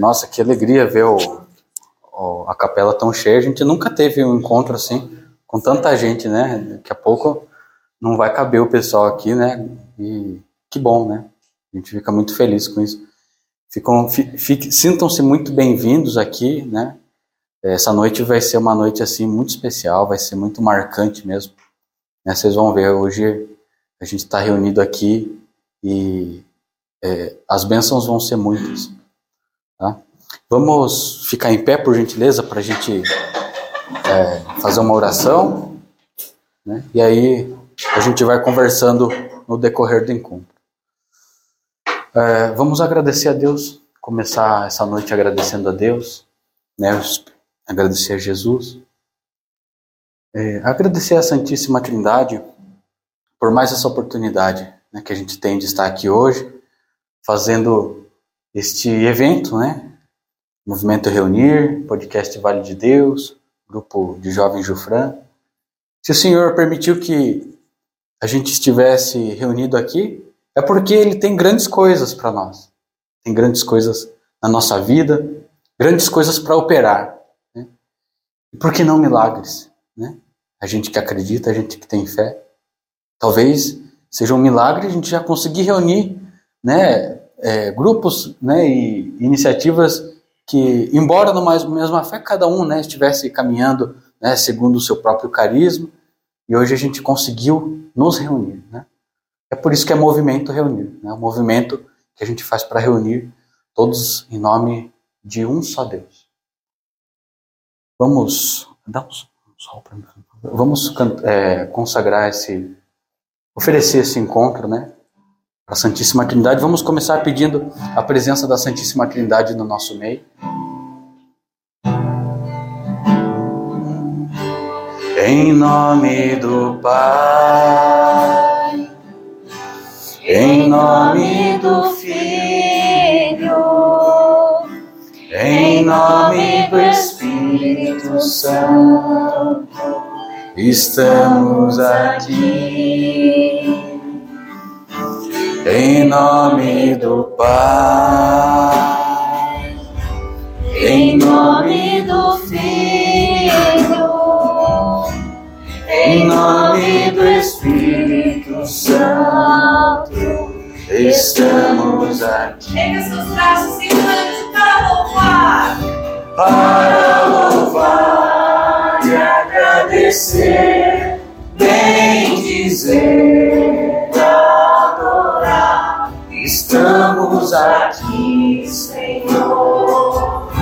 Nossa, que alegria ver o, o, a capela tão cheia. A gente nunca teve um encontro assim, com tanta gente, né? Daqui a pouco não vai caber o pessoal aqui, né? E que bom, né? A gente fica muito feliz com isso. Sintam-se muito bem-vindos aqui, né? Essa noite vai ser uma noite assim muito especial, vai ser muito marcante mesmo. Né? Vocês vão ver hoje a gente está reunido aqui e é, as bênçãos vão ser muitas. Tá? Vamos ficar em pé, por gentileza, para a gente é, fazer uma oração. Né? E aí a gente vai conversando no decorrer do encontro. É, vamos agradecer a Deus, começar essa noite agradecendo a Deus, né? agradecer a Jesus, é, agradecer a Santíssima Trindade por mais essa oportunidade né, que a gente tem de estar aqui hoje, fazendo este evento, né? Movimento Reunir, podcast Vale de Deus, grupo de jovens Jufran. Se o Senhor permitiu que a gente estivesse reunido aqui, é porque Ele tem grandes coisas para nós. Tem grandes coisas na nossa vida, grandes coisas para operar. Né? E por que não milagres? Né? A gente que acredita, a gente que tem fé. Talvez seja um milagre a gente já conseguir reunir né, é, grupos né, e iniciativas que, embora numa mesma fé, cada um né, estivesse caminhando né, segundo o seu próprio carisma, e hoje a gente conseguiu nos reunir. Né? É por isso que é movimento reunir, né? um movimento que a gente faz para reunir todos em nome de um só Deus. Vamos, dá um sol para mim. Vamos é, consagrar esse, oferecer esse encontro, né? A Santíssima Trindade. Vamos começar pedindo a presença da Santíssima Trindade no nosso meio. Em nome do Pai, em nome do Filho, em nome do Espírito Santo estamos aqui. Em nome do Pai, em nome do Filho, em nome do Espírito Santo, estamos aqui. Pega seus braços e para louvar. Para louvar agradecer, bem dizer, Estamos aqui, Senhor,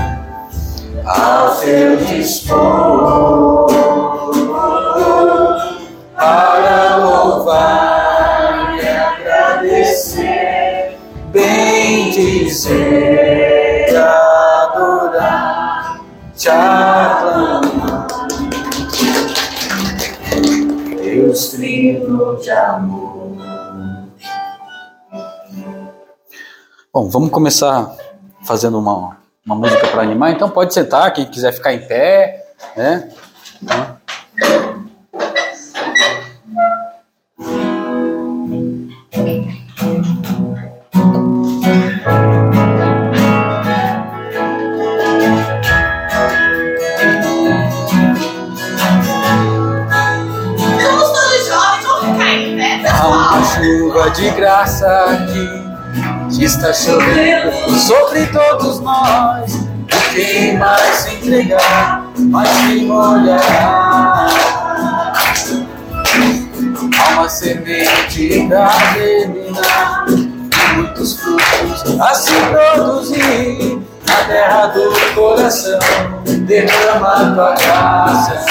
ao teu dispor, para louvar e agradecer, bem dizer, adorar, te aclamar. Deus trino de amor. Bom, vamos começar fazendo uma, uma música para animar. Então pode sentar, quem quiser ficar em pé, né? de graça aqui está chovendo sobre todos nós. E quem mais se entregar, mais se molhará. Há uma semente da germinar, muitos frutos a se produzir. Na terra do coração, derrama tua graça.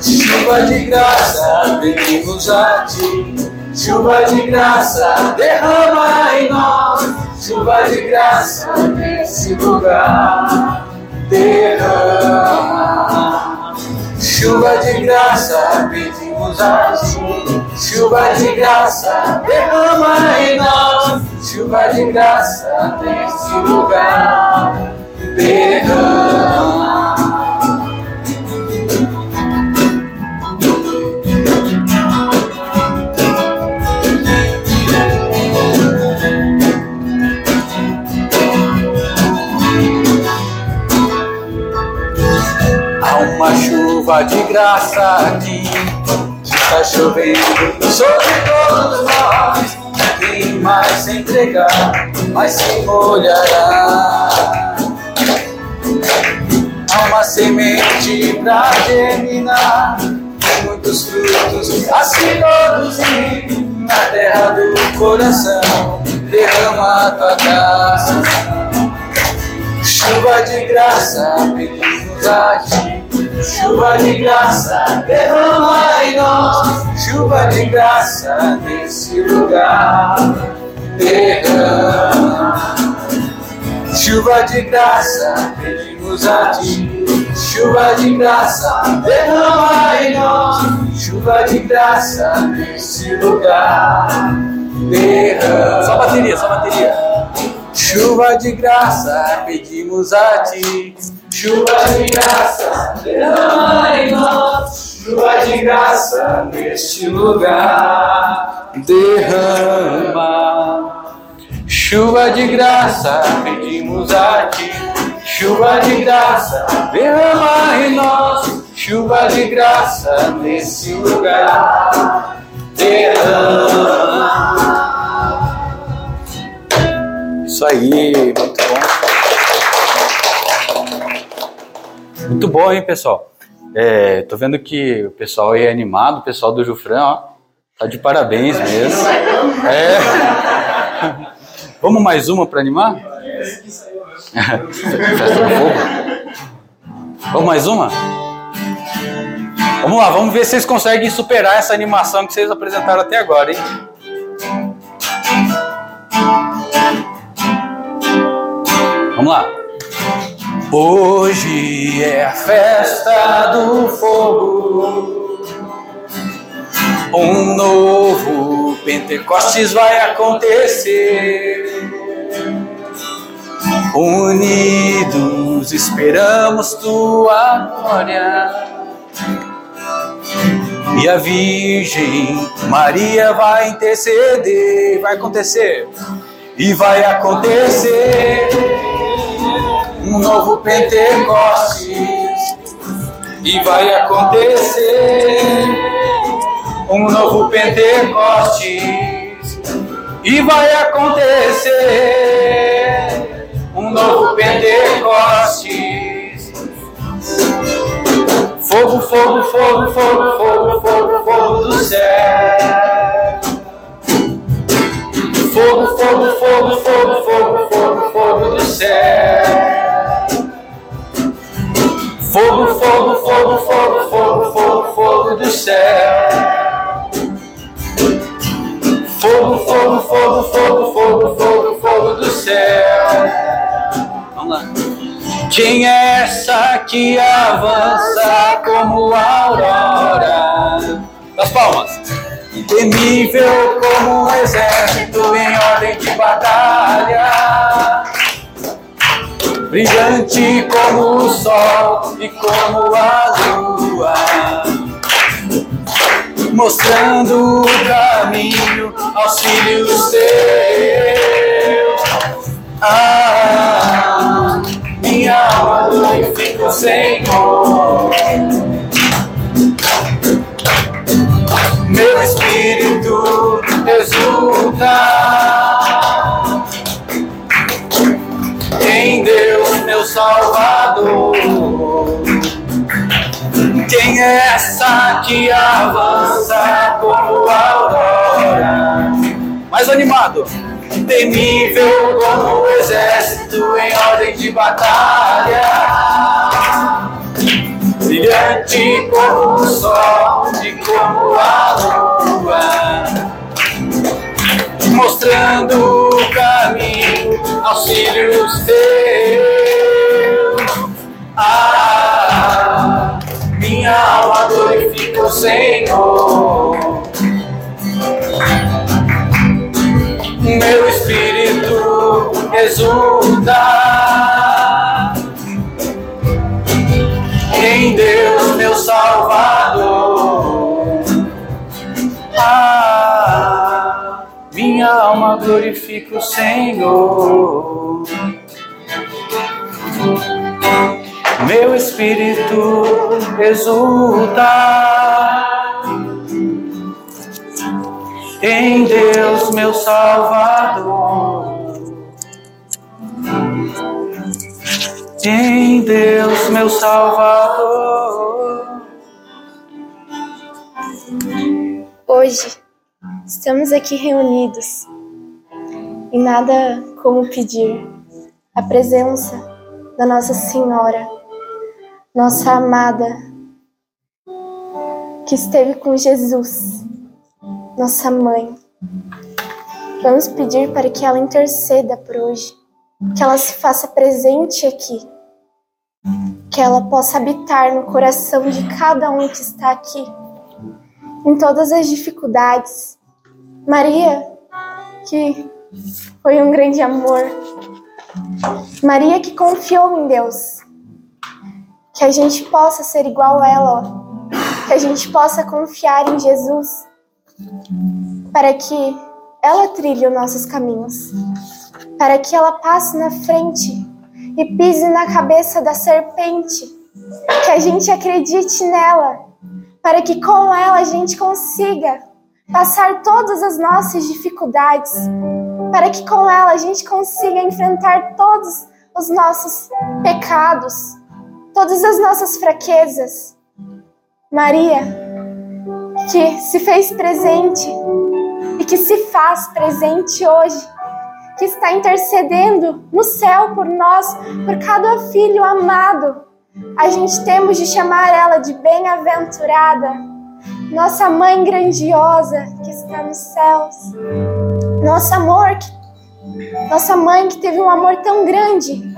Chuva de graça, pedimos a ti Chuva de graça derrama em nós, chuva de graça nesse lugar. Derrama, chuva de graça pedimos a ti. Chuva de graça derrama em nós, chuva de graça nesse lugar. Derrama. Chuva de graça aqui. Está chovendo sobre todos nós. Quem mais se entregar, mais se molhará. Há uma semente pra germinar, muitos frutos a se produzir na terra do coração. Derrama a tua graça, chuva de graça, pedimos a ti. Chuva de graça, derrama em nós, chuva de graça nesse lugar. Derrama. Chuva de graça, pedimos a ti. Chuva de graça, derrama em nós. Chuva de graça nesse lugar. Derrama. Só bateria, só bateria. Chuva de graça, pedimos a ti. Chuva de graça, derrama em nós. Chuva de graça neste lugar. Derrama. Chuva de graça, pedimos a ti. Chuva de graça, derrama em nós. Chuva de graça nesse lugar. Derrama. Isso aí, muito bom. Muito bom, hein, pessoal? É, tô vendo que o pessoal aí é animado, o pessoal do Jufran, ó, tá de parabéns mesmo. É. Vamos mais uma para animar? Festa do fogo. Vamos mais uma? Vamos lá, vamos ver se vocês conseguem superar essa animação que vocês apresentaram até agora, hein? Vamos lá. Hoje é a festa do fogo. Um novo Pentecostes vai acontecer. Unidos esperamos tua glória. E a Virgem Maria vai interceder. Vai acontecer. E vai acontecer um novo Pentecostes. E vai acontecer um novo Pentecostes. E vai acontecer um novo Pentecostes. Fogo, fogo, fogo, fogo, fogo, fogo, fogo do céu. Fogo, fogo, fogo, fogo, fogo, fogo, fogo do céu. Fogo, fogo, fogo, fogo, fogo, fogo, fogo do céu. Fogo, fogo, fogo, fogo, fogo, fogo, fogo do céu. Vamos lá. Quem é essa que avança como a aurora? Das palmas. Temível como um exército em ordem de batalha. Brilhante como o sol e como a lua mostrando o caminho aos filhos teus. Ah, minha alma glorifica Senhor. Meu espírito exulta Salvador. Quem é essa que avança como aurora? Mais animado. Temível como o exército em ordem de batalha. Brilhante como o sol e como a lua. Mostrando o caminho filhos teus. Ah, minha alma glorifica o Senhor. Meu espírito exulta em Deus, meu Salvador. Ah, minha alma glorifica o Senhor. Meu espírito exulta em Deus, meu Salvador. Em Deus, meu Salvador. Hoje estamos aqui reunidos e nada como pedir a presença da Nossa Senhora, nossa amada, que esteve com Jesus, nossa mãe. Vamos pedir para que ela interceda por hoje, que ela se faça presente aqui, que ela possa habitar no coração de cada um que está aqui, em todas as dificuldades. Maria, que foi um grande amor. Maria que confiou em Deus. Que a gente possa ser igual a ela, que a gente possa confiar em Jesus, para que ela trilhe os nossos caminhos, para que ela passe na frente e pise na cabeça da serpente, que a gente acredite nela, para que com ela a gente consiga passar todas as nossas dificuldades, para que com ela a gente consiga enfrentar todos os nossos pecados, todas as nossas fraquezas. Maria, que se fez presente e que se faz presente hoje, que está intercedendo no céu por nós, por cada filho amado. A gente temos de chamar ela de bem-aventurada, nossa mãe grandiosa que está nos céus. Nosso amor, nossa mãe que teve um amor tão grande.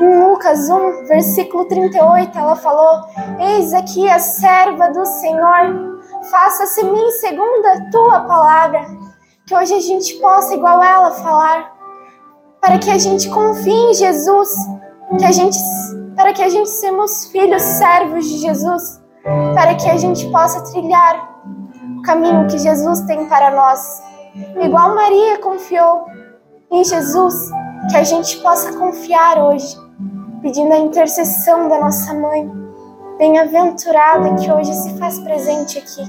Em Lucas 1, versículo 38, ela falou: Eis aqui a serva do Senhor, faça-se mim segundo a tua palavra. Que hoje a gente possa, igual ela, falar, para que a gente confie em Jesus, que a gente, para que a gente sejamos filhos servos de Jesus, para que a gente possa trilhar o caminho que Jesus tem para nós. Igual Maria confiou em Jesus, que a gente possa confiar hoje, pedindo a intercessão da nossa mãe, bem-aventurada que hoje se faz presente aqui.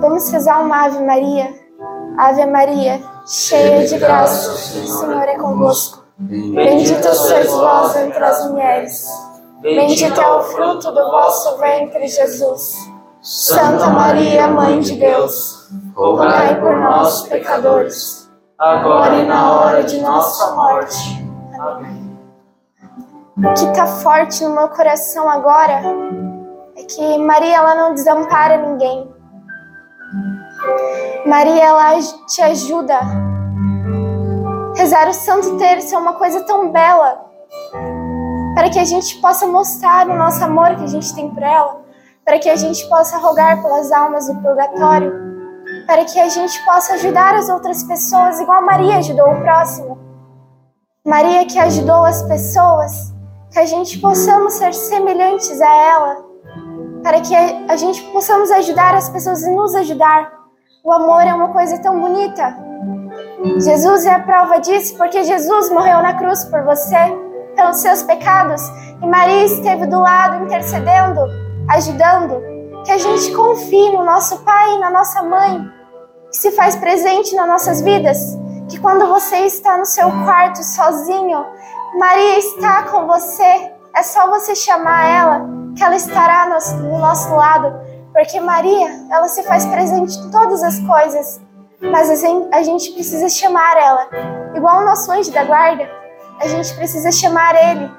Vamos rezar uma Ave Maria. Ave Maria, cheia de graça, o Senhor é convosco. Bendita sois vós entre as mulheres. Bendito é o fruto do vosso ventre, Jesus. Santa Maria, Mãe de Deus, rogai por nós, pecadores, agora e na hora de nossa morte. Amém. O que está forte no meu coração agora é que Maria ela não desampara ninguém. Maria ela te ajuda. Rezar o Santo Terço é uma coisa tão bela para que a gente possa mostrar o nosso amor que a gente tem por ela, para que a gente possa rogar pelas almas do purgatório, para que a gente possa ajudar as outras pessoas igual Maria ajudou o próximo. Maria que ajudou as pessoas, que a gente possamos ser semelhantes a ela, para que a gente possamos ajudar as pessoas e nos ajudar. O amor é uma coisa tão bonita. Jesus é a prova disso, porque Jesus morreu na cruz por você, pelos seus pecados, e Maria esteve do lado intercedendo, ajudando. Que a gente confie no nosso pai e na nossa mãe, que se faz presente nas nossas vidas. Que quando você está no seu quarto sozinho, Maria está com você. É só você chamar ela, que ela estará no, no nosso lado. Porque Maria, ela se faz presente em todas as coisas. Mas a gente precisa chamar ela. Igual o nosso anjo da guarda, a gente precisa chamar ele.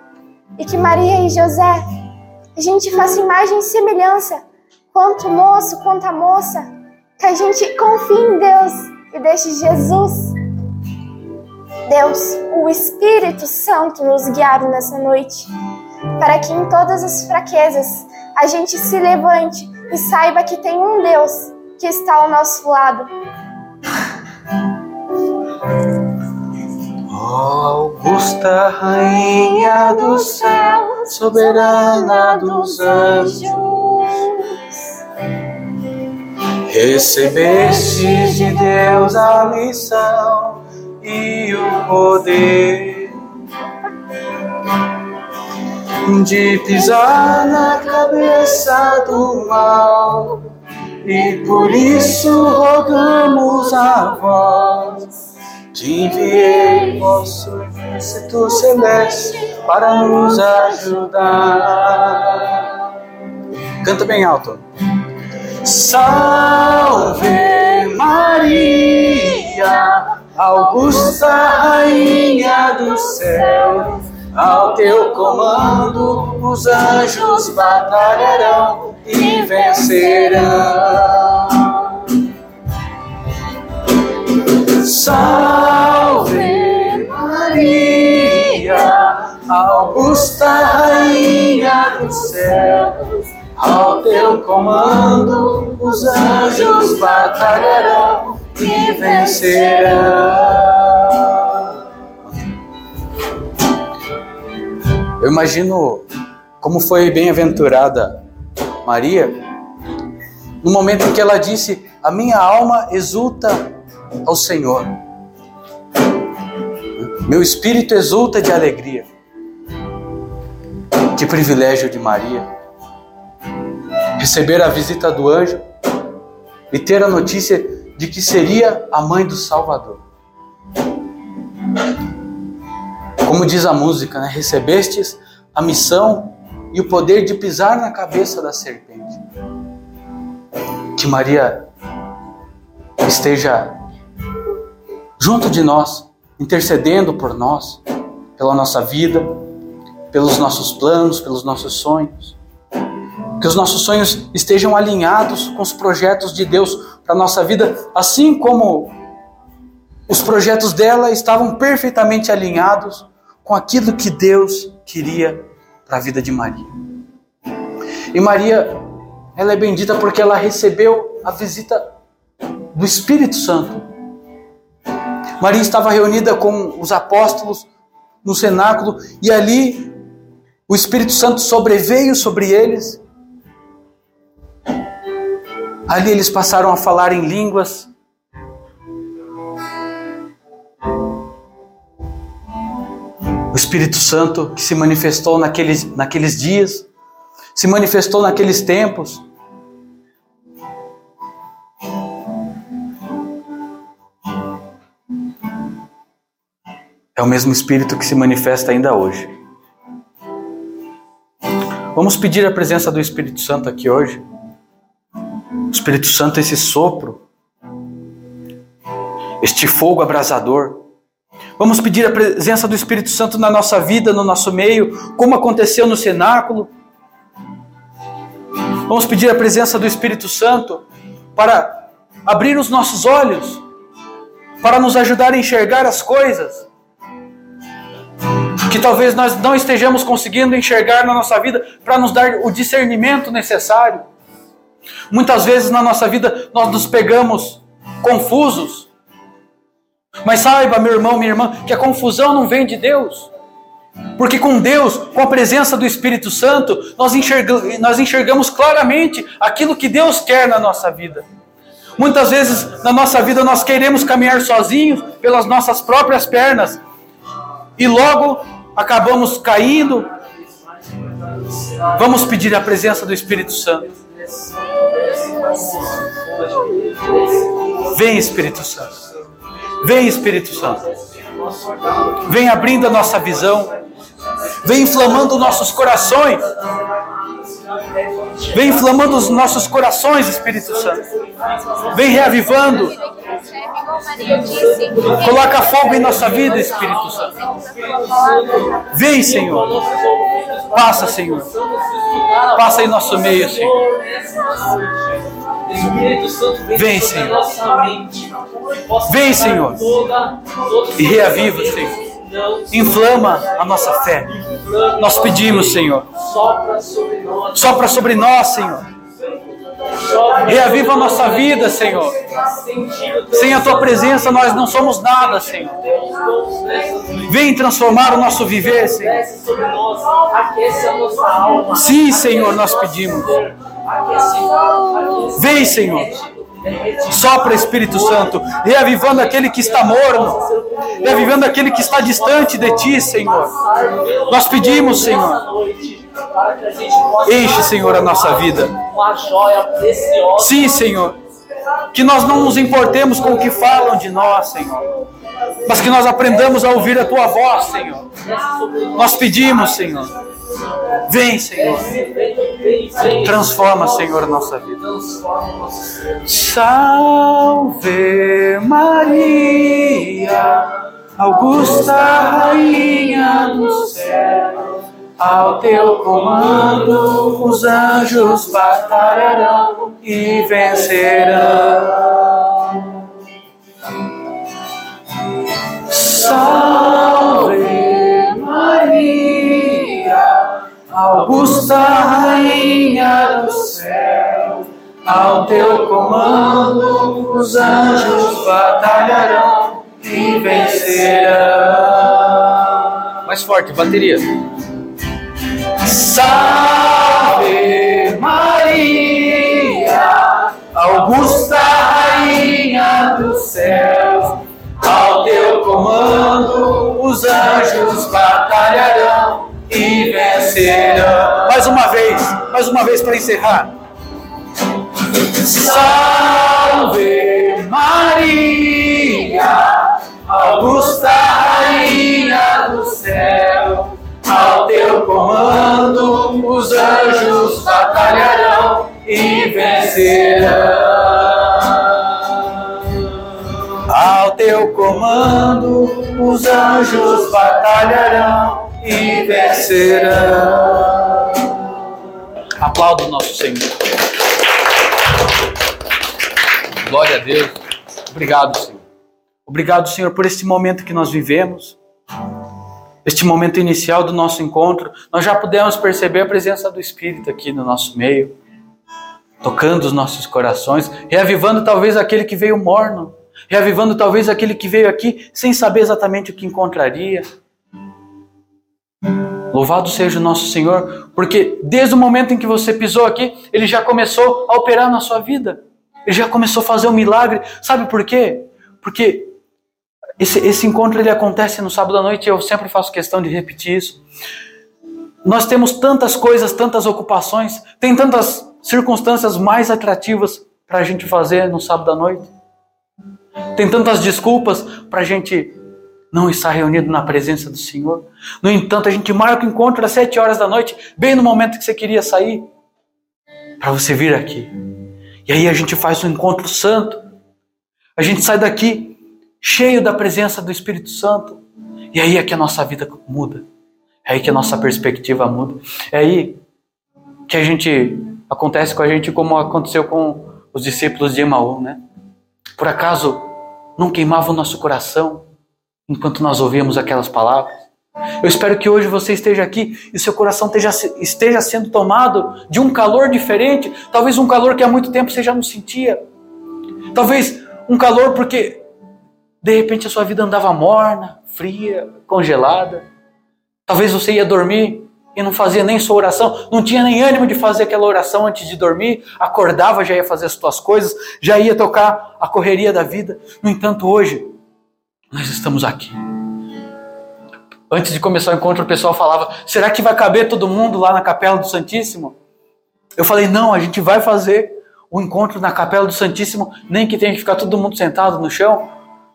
E que Maria e José, a gente faça imagem e semelhança. Quanto moço, quanto a moça. Que a gente confie em Deus e deixe Jesus, Deus, o Espírito Santo, nos guiar nessa noite. Para que em todas as fraquezas a gente se levante e saiba que tem um Deus que está ao nosso lado. Augusta Rainha do céu, soberana dos anjos, recebeste de Deus a missão e o poder de pisar na cabeça do mal. E por isso rogamos a vós. Te enviei vosso Exército Celeste para nos ajudar. Canta bem alto. Salve Maria, Augusta Rainha do céu. Ao teu comando os anjos batalharão e vencerão. Salve Maria, Augusta Rainha do céu. Ao teu comando os anjos batalharão e vencerão. Eu imagino como foi bem-aventurada Maria no momento em que ela disse: A minha alma exulta ao Senhor. Meu espírito exulta de alegria. Que privilégio de Maria. Receber a visita do anjo e ter a notícia de que seria a mãe do Salvador. Como diz a música, né? recebestes a missão e o poder de pisar na cabeça da serpente. Que Maria esteja junto de nós, intercedendo por nós, pela nossa vida, pelos nossos planos, pelos nossos sonhos. Que os nossos sonhos estejam alinhados com os projetos de Deus para a nossa vida, assim como os projetos dela estavam perfeitamente alinhados com aquilo que Deus queria para a vida de Maria. E Maria, ela é bendita porque ela recebeu a visita do Espírito Santo. Maria estava reunida com os apóstolos no cenáculo e ali o Espírito Santo sobreveio sobre eles. Ali eles passaram a falar em línguas. O Espírito Santo que se manifestou naqueles, naqueles dias, se manifestou naqueles tempos. É o mesmo Espírito que se manifesta ainda hoje. Vamos pedir a presença do Espírito Santo aqui hoje. O Espírito Santo, esse sopro, este fogo abrasador. Vamos pedir a presença do Espírito Santo na nossa vida, no nosso meio, como aconteceu no cenáculo. Vamos pedir a presença do Espírito Santo para abrir os nossos olhos, para nos ajudar a enxergar as coisas que talvez nós não estejamos conseguindo enxergar na nossa vida para nos dar o discernimento necessário. Muitas vezes na nossa vida nós nos pegamos confusos. Mas saiba, meu irmão, minha irmã, que a confusão não vem de Deus. Porque com Deus, com a presença do Espírito Santo, nós enxergamos, nós enxergamos claramente aquilo que Deus quer na nossa vida. Muitas vezes na nossa vida nós queremos caminhar sozinhos pelas nossas próprias pernas e logo acabamos caindo. Vamos pedir a presença do Espírito Santo. Vem, Espírito Santo. Vem, Espírito Santo. Vem abrindo a nossa visão. Vem inflamando nossos corações. Vem inflamando os nossos corações, Espírito Santo. Vem reavivando. Coloca fogo em nossa vida, Espírito Santo. Vem, Senhor. Passa, Senhor. Passa em nosso meio, Senhor. Vem, Senhor. Vem, Senhor. E reaviva, Senhor. Inflama a nossa fé. Nós pedimos, Senhor. Sopra sobre nós, Senhor. Reaviva a nossa vida, Senhor. Sem a tua presença nós não somos nada, Senhor. Vem transformar o nosso viver, Senhor. Sim, Senhor, nós pedimos. Vem, Senhor. Sopra Espírito Santo, reavivando aquele que está morno, reavivando aquele que está distante de ti, Senhor. Nós pedimos, Senhor, Enche, Senhor, a nossa vida. Sim, Senhor. Que nós não nos importemos com o que falam de nós, Senhor. Mas que nós aprendamos a ouvir a tua voz, Senhor. Nós pedimos, Senhor. Vem, Senhor. Transforma, Senhor, nossa vida. Salve Maria, Augusta Rainha do céu, ao teu comando os anjos batalharão e vencerão. Salve Augusta Rainha do céu, ao teu comando os anjos batalharão e vencerão. Mais forte, bateria. Salve Maria, Augusta Rainha do céu, ao teu comando os anjos batalharão Mais uma vez, mais uma vez para encerrar. Salve Maria, Augusta Rainha do céu, ao teu comando os anjos batalharão e vencerão. Ao teu comando os anjos batalharão e vencerão. Aplauda o nosso Senhor. Glória a Deus. Obrigado, Senhor. Obrigado, Senhor, por este momento que nós vivemos. Este momento inicial do nosso encontro, nós já pudemos perceber a presença do Espírito aqui no nosso meio, tocando os nossos corações, reavivando talvez aquele que veio morno, reavivando talvez aquele que veio aqui sem saber exatamente o que encontraria. Louvado seja o nosso Senhor, porque desde o momento em que você pisou aqui, Ele já começou a operar na sua vida. Ele já começou a fazer um milagre. Sabe por quê? Porque esse, esse encontro ele acontece no sábado à noite e eu sempre faço questão de repetir isso. Nós temos tantas coisas, tantas ocupações, tem tantas circunstâncias mais atrativas para a gente fazer no sábado à noite. Tem tantas desculpas para a gente não estar reunido na presença do Senhor. No entanto, a gente marca o encontro às sete horas da noite, bem no momento que você queria sair, para você vir aqui. E aí a gente faz um encontro santo. A gente sai daqui cheio da presença do Espírito Santo. E aí é que a nossa vida muda. É aí que a nossa perspectiva muda. É aí que a gente acontece com a gente como aconteceu com os discípulos de Emaú, né? Por acaso não queimava o nosso coração enquanto nós ouvíamos aquelas palavras? Eu espero que hoje você esteja aqui e seu coração esteja, esteja sendo tomado de um calor diferente, talvez um calor que há muito tempo você já não sentia. Talvez um calor porque de repente a sua vida andava morna, fria, congelada. Talvez você ia dormir e não fazia nem sua oração, não tinha nem ânimo de fazer aquela oração antes de dormir, acordava, já ia fazer as suas coisas, já ia tocar a correria da vida. No entanto, hoje, nós estamos aqui. Antes de começar o encontro, o pessoal falava: será que vai caber todo mundo lá na Capela do Santíssimo? Eu falei: não, a gente vai fazer o encontro na Capela do Santíssimo, nem que tenha que ficar todo mundo sentado no chão,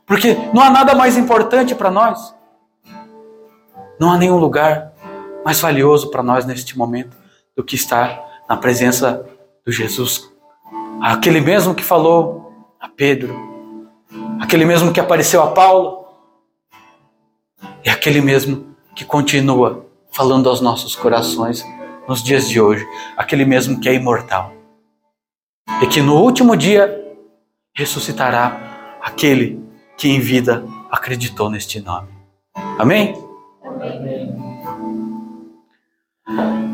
porque não há nada mais importante para nós. Não há nenhum lugar mais valioso para nós neste momento do que estar na presença do Jesus. Aquele mesmo que falou a Pedro, aquele mesmo que apareceu a Paulo, é aquele mesmo que continua falando aos nossos corações nos dias de hoje, aquele mesmo que é imortal. E que no último dia ressuscitará aquele que em vida acreditou neste nome. Amém?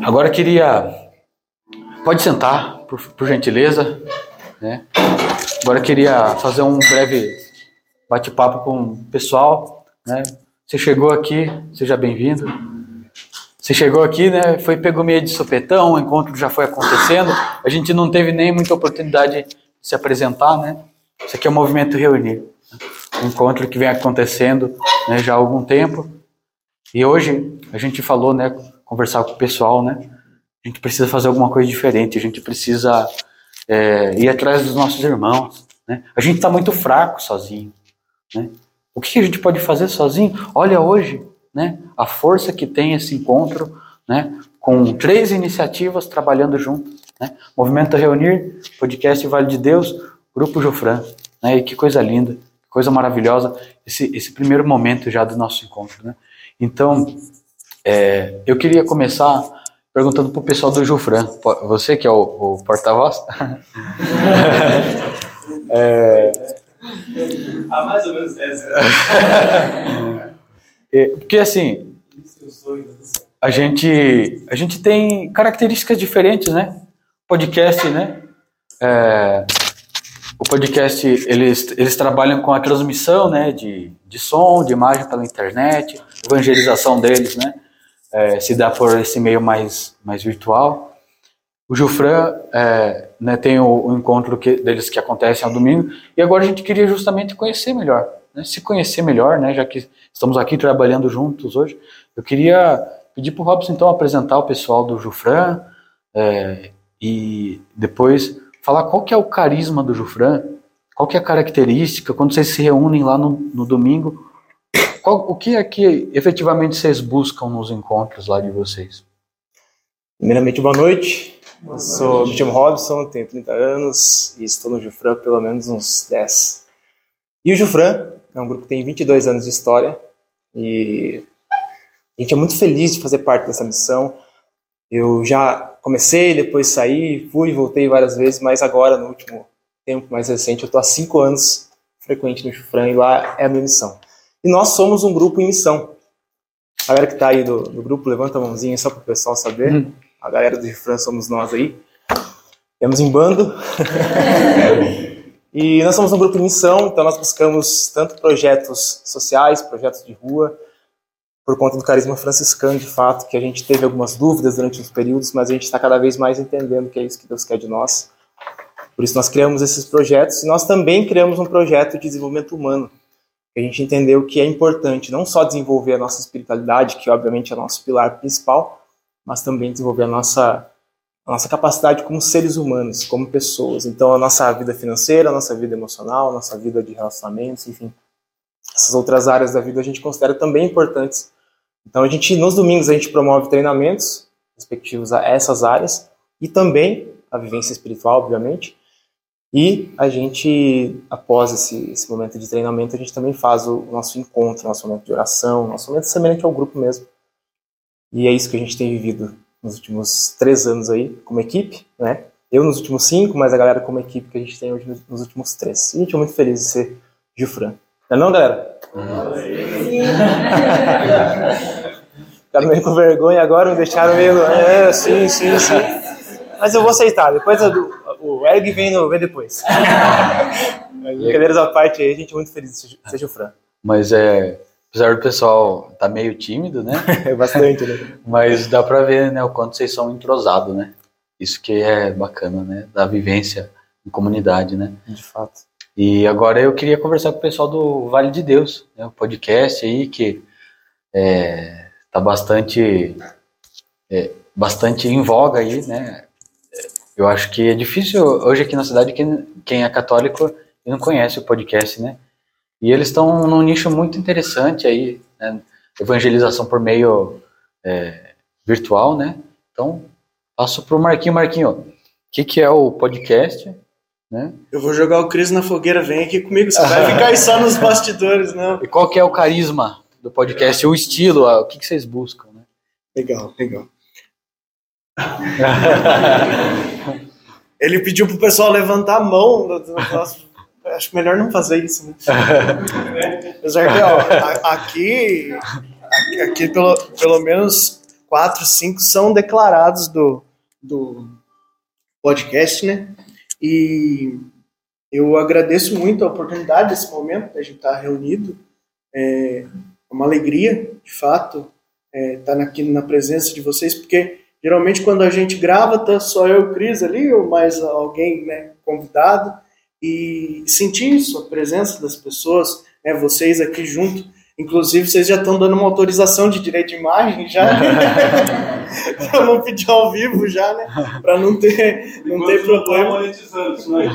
Agora queria. Pode sentar, por, por gentileza. Né? Agora queria fazer um breve bate-papo com o pessoal. Né? Você chegou aqui, seja bem-vindo. Você chegou aqui, né? Foi pegou meio de sopetão, o encontro já foi acontecendo. A gente não teve nem muita oportunidade de se apresentar, né? Isso aqui é o movimento reunir, um encontro que vem acontecendo né, já há algum tempo. E hoje a gente falou, né? Conversar com o pessoal, né? A gente precisa fazer alguma coisa diferente, a gente precisa é, ir atrás dos nossos irmãos. Né? A gente está muito fraco sozinho. Né? O que a gente pode fazer sozinho? Olha hoje né, a força que tem esse encontro né, com três iniciativas trabalhando juntas. Né? Movimento Reunir, Podcast Vale de Deus, Grupo Jofran. Né? E que coisa linda, coisa maravilhosa esse, esse primeiro momento já do nosso encontro. Né? Então, é, eu queria começar perguntando para o pessoal do Jufran, você que é o, o porta-voz. é... Ah, mais ou menos essa. é, porque assim, a gente, a gente tem características diferentes, né? Podcast, né? É, o podcast, eles, eles trabalham com a transmissão, né? De, de som, de imagem pela internet, evangelização deles, né? é, se dá por esse meio mais, mais virtual. O Jufran é, né, tem o, o encontro que, deles que acontece ao domingo, e agora a gente queria justamente conhecer melhor, né, se conhecer melhor, né, já que estamos aqui trabalhando juntos hoje. Eu queria pedir para o Robson então apresentar o pessoal do Jufran é, e depois falar qual que é o carisma do Jufran, qual que é a característica, quando vocês se reúnem lá no, no domingo, qual, o que é que efetivamente vocês buscam nos encontros lá de vocês? Primeiramente, boa noite. Sou, chamo Robson, tenho 30 anos e estou no Jufran pelo menos uns 10. E o Jufran é um grupo que tem 22 anos de história e a gente é muito feliz de fazer parte dessa missão. Eu já comecei, depois saí, fui e voltei várias vezes, mas agora, no último tempo mais recente, eu estou há cinco anos frequente no Jufran e lá é a minha missão. E nós somos um grupo em missão. A galera que está aí do, do, grupo, levanta a mãozinha só para o pessoal saber. Uhum. A galera do Refran somos nós aí. Temos em bando. e nós somos um grupo em missão, então nós buscamos tanto projetos sociais, projetos de rua, por conta do carisma franciscano, de fato, que a gente teve algumas dúvidas durante os períodos, mas a gente está cada vez mais entendendo que é isso que Deus quer de nós. Por isso nós criamos esses projetos e nós também criamos um projeto de desenvolvimento humano a gente entendeu que é importante não só desenvolver a nossa espiritualidade, que obviamente é o nosso pilar principal, mas também desenvolver a nossa, a nossa capacidade como seres humanos, como pessoas. Então, a nossa vida financeira, a nossa vida emocional, a nossa vida de relacionamentos, enfim, essas outras áreas da vida a gente considera também importantes. Então, a gente, nos domingos, a gente promove treinamentos respectivos a essas áreas e também a vivência espiritual, obviamente, e a gente, após esse, esse momento de treinamento, a gente também faz o, nosso encontro, nosso momento de oração, nosso momento semelhante ao grupo mesmo. E é isso que a gente tem vivido nos últimos três anos aí, como equipe, né? Eu nos últimos cinco, mas a galera como equipe que a gente tem hoje nos últimos três. E a gente é muito feliz de ser Gilfran. Não é não, galera? Sim. Ficaram meio com vergonha agora, me deixaram meio... É, sim, sim, sim. Mas eu vou aceitar. Depois eu, o Eric vem, no, vem depois. Brincadeiras à parte aí, a gente é muito feliz de ser o Fran. Mas é. Apesar do pessoal tá meio tímido, né? é bastante, né? Mas dá pra ver, né, o quanto vocês são entrosados, né? Isso que é bacana, né? Da vivência em comunidade, né? De fato. E agora eu queria conversar com o pessoal do Vale de Deus, né? O podcast aí que é, tá bastante, é, bastante em voga aí, né? Eu acho que é difícil hoje aqui na cidade quem, quem é católico e não conhece o podcast, né? E eles estão num nicho muito interessante aí, né? evangelização por meio é, virtual, né? Então, passo para o Marquinho. Marquinho, o que, que é o podcast? Né? Eu vou jogar o Cris na fogueira, vem aqui comigo, você vai ficar aí só nos bastidores, não. E qual que é o carisma do podcast, o estilo, o que, que vocês buscam? Né? Legal, legal. Ele pediu pro pessoal levantar a mão. Acho melhor não fazer isso. Né? Apesar que, ó, aqui, aqui pelo, pelo menos quatro, cinco são declarados do, do podcast, né? E eu agradeço muito a oportunidade desse momento, da gente estar reunido. É uma alegria, de fato, estar é, aqui na presença de vocês, porque Geralmente, quando a gente grava, tá só eu e o Cris ali, ou mais alguém né, convidado, e sentir isso, a presença das pessoas, né, vocês aqui junto. Inclusive, vocês já estão dando uma autorização de direito de imagem já, né? para não pedir ao vivo já, né? Para não ter, não ter problema. monetizando isso aí.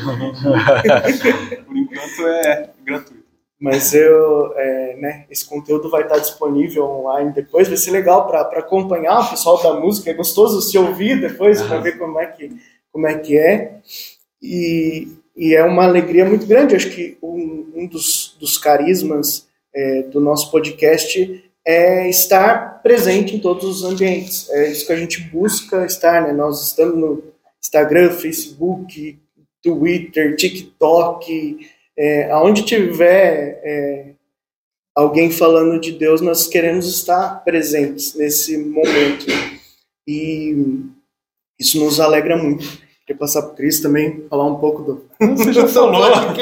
Por enquanto é gratuito. Mas eu, é, né, esse conteúdo vai estar disponível online depois, vai ser legal para acompanhar o pessoal da música, é gostoso se ouvir depois para ver como é que, como é, que é. E, e é uma alegria muito grande, acho que um, um dos, dos carismas é, do nosso podcast é estar presente em todos os ambientes. É isso que a gente busca estar, né? Nós estamos no Instagram, Facebook, Twitter, TikTok, é, aonde tiver é, alguém falando de Deus, nós queremos estar presentes nesse momento. E isso nos alegra muito. Quer passar para o Cris também, falar um pouco do. Você já falou, não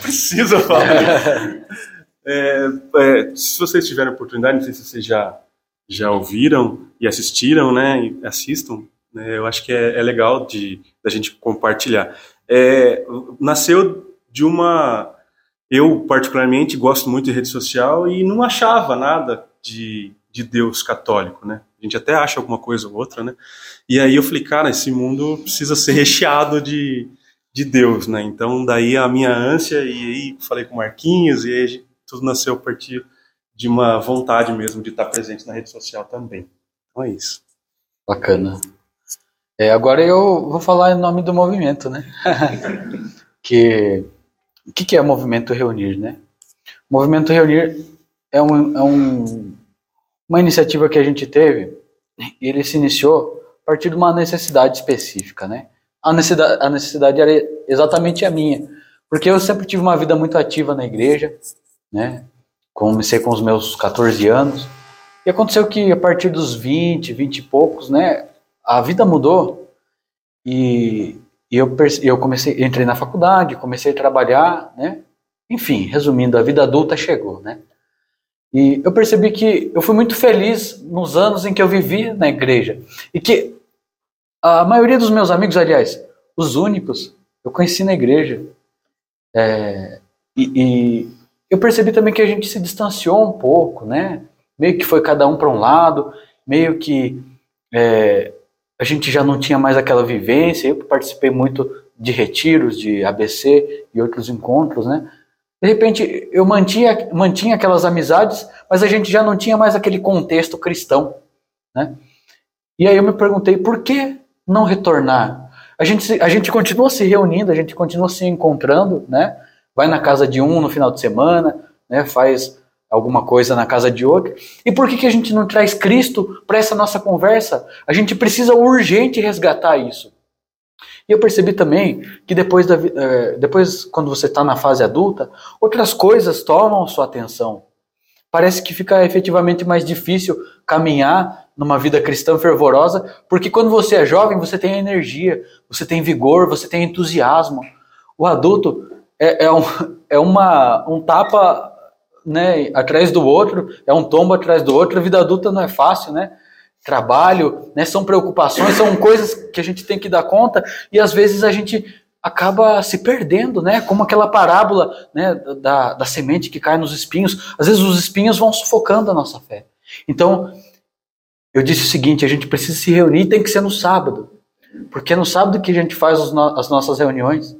precisa falar. É, é, se vocês tiverem oportunidade, não sei se vocês já, já ouviram e assistiram, né, e assistam, né, eu acho que é, é legal de da gente compartilhar. É, nasceu de uma, eu particularmente gosto muito de rede social e não achava nada de, de Deus católico, né? Gente até acha alguma coisa ou outra, né? E aí eu falei, cara, esse mundo precisa ser recheado de, de Deus, né? Então daí a minha ânsia e aí falei com Marquinhos e aí tudo nasceu a partir de uma vontade mesmo de estar presente na rede social também. Então é isso. Bacana. É, agora eu vou falar em nome do movimento, né? que o que, que é o movimento reunir, né? O movimento reunir é, um, é um, uma iniciativa que a gente teve ele se iniciou a partir de uma necessidade específica, né? A necessidade, a necessidade era exatamente a minha, porque eu sempre tive uma vida muito ativa na igreja, né? Comecei com os meus 14 anos. E aconteceu que a partir dos 20, 20 e poucos, né? A vida mudou e, e eu, eu comecei, entrei na faculdade, comecei a trabalhar, né? Enfim, resumindo, a vida adulta chegou, né? E eu percebi que eu fui muito feliz nos anos em que eu vivia na igreja. E que a maioria dos meus amigos, aliás, os únicos, eu conheci na igreja. É, e, e, eu percebi também que a gente se distanciou um pouco, né? Meio que foi cada um para um lado, meio que é, a gente já não tinha mais aquela vivência. Eu participei muito de retiros, de ABC e outros encontros, né? De repente eu mantinha, mantinha aquelas amizades, mas a gente já não tinha mais aquele contexto cristão, né? E aí eu me perguntei por que não retornar? A gente, a gente continua se reunindo, a gente continua se encontrando, né? vai na casa de um no final de semana, né, faz alguma coisa na casa de outro. E por que, que a gente não traz Cristo para essa nossa conversa? A gente precisa urgente resgatar isso. E eu percebi também que depois, da, eh, depois quando você está na fase adulta, outras coisas tomam sua atenção. Parece que fica efetivamente mais difícil caminhar numa vida cristã fervorosa, porque quando você é jovem, você tem energia, você tem vigor, você tem entusiasmo. O adulto é, é, um, é uma, um tapa né, atrás do outro, é um tombo atrás do outro. A vida adulta não é fácil, né? Trabalho, né, são preocupações, são coisas que a gente tem que dar conta e às vezes a gente acaba se perdendo, né? Como aquela parábola né, da, da semente que cai nos espinhos. Às vezes os espinhos vão sufocando a nossa fé. Então, eu disse o seguinte: a gente precisa se reunir, tem que ser no sábado, porque é no sábado que a gente faz as nossas reuniões.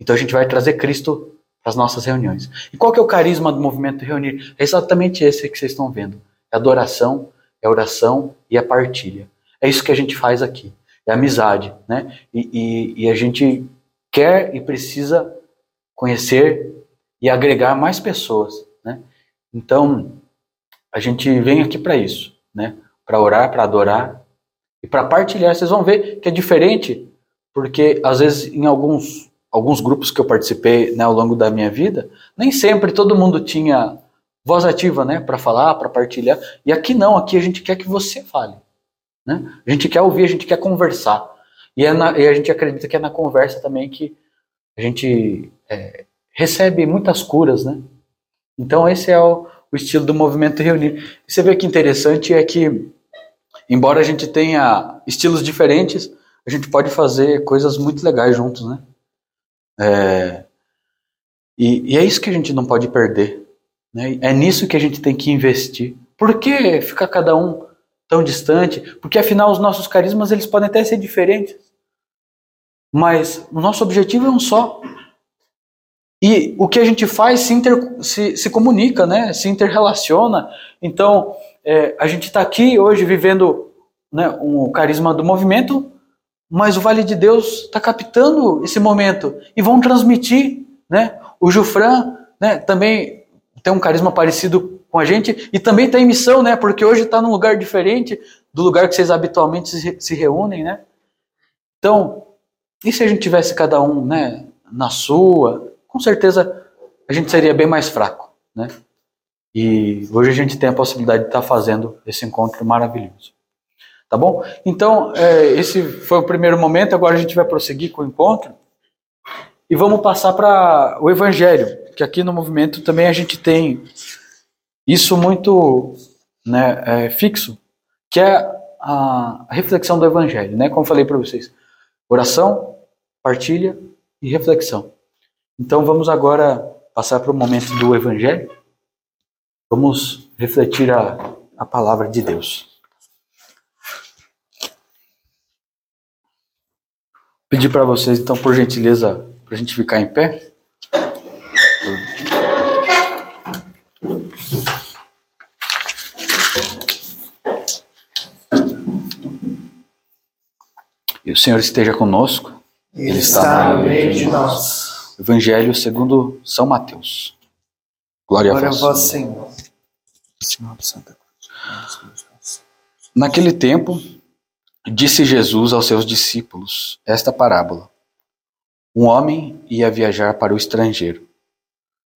Então a gente vai trazer Cristo para as nossas reuniões. E qual que é o carisma do movimento reunir? É exatamente esse que vocês estão vendo. É adoração, é oração e é partilha. É isso que a gente faz aqui. É amizade, né? E, e, e a gente quer e precisa conhecer e agregar mais pessoas, né? Então a gente vem aqui para isso, né? Para orar, para adorar e para partilhar. Vocês vão ver que é diferente, porque às vezes em alguns alguns grupos que eu participei né, ao longo da minha vida, nem sempre todo mundo tinha voz ativa, né, para falar, para partilhar. E aqui não, aqui a gente quer que você fale, né? A gente quer ouvir, a gente quer conversar. E, é na, e a gente acredita que é na conversa também que a gente é, recebe muitas curas, né? Então esse é o, o estilo do movimento reunir. Você vê que interessante é que, embora a gente tenha estilos diferentes, a gente pode fazer coisas muito legais juntos, né? É, e, e, é isso que a gente não pode perder. Né? É nisso que a gente tem que investir. Por que ficar cada um tão distante? Porque afinal os nossos carismas eles podem até ser diferentes. Mas o nosso objetivo é um só. E o que a gente faz se, inter, se, se comunica, né? se interrelaciona. Então, é, a gente está aqui hoje vivendo né, um carisma do movimento, mas o Vale de Deus está captando esse momento e vão transmitir. Né? O Jufran né, também tem um carisma parecido com a gente e também está em missão, né, porque hoje está num lugar diferente do lugar que vocês habitualmente se, se reúnem. Né? Então, e se a gente tivesse cada um né, na sua, com certeza a gente seria bem mais fraco. Né? E hoje a gente tem a possibilidade de estar tá fazendo esse encontro maravilhoso. Tá bom? Então, é, esse foi o primeiro momento, agora a gente vai prosseguir com o encontro. E vamos passar para o Evangelho, que aqui no movimento também a gente tem isso muito né, é, fixo, que é a, reflexão do Evangelho. Né? Como falei para vocês, oração, partilha e reflexão. Então vamos agora passar para o momento do Evangelho. Vamos refletir a, a palavra de Deus. Pedir para vocês, então, por gentileza, para a gente ficar em pé. E o Senhor esteja conosco. Ele está no meio de nós. Evangelho segundo São Mateus. Glória, Glória a a vós. vós, Senhor. Naquele tempo, disse Jesus aos seus discípulos esta parábola. Um homem ia viajar para o estrangeiro.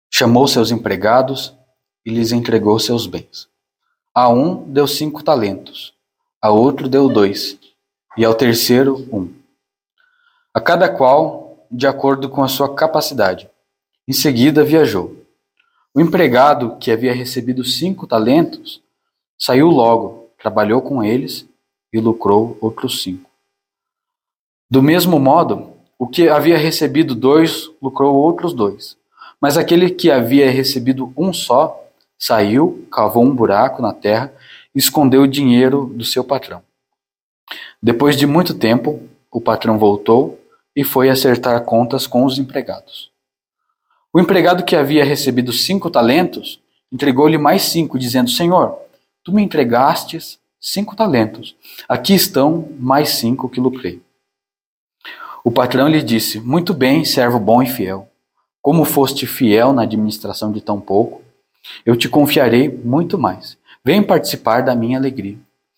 Chamou seus empregados e lhes entregou seus bens. A um deu cinco talentos, a outro deu dois, e ao terceiro um. A cada qual, de acordo com a sua capacidade. Em seguida viajou. O empregado, que havia recebido cinco talentos, saiu logo, trabalhou com eles e lucrou outros cinco. Do mesmo modo, o que havia recebido dois lucrou outros dois. Mas aquele que havia recebido um só saiu, cavou um buraco na terra e escondeu o dinheiro do seu patrão. Depois de muito tempo, o patrão voltou e foi acertar contas com os empregados. O empregado que havia recebido cinco talentos entregou-lhe mais cinco, dizendo: Senhor, tu me entregastes cinco talentos. Aqui estão mais cinco que lucrei. O patrão lhe disse: Muito bem, servo bom e fiel. Como foste fiel na administração de tão pouco, eu te confiarei muito mais. Vem participar da minha alegria.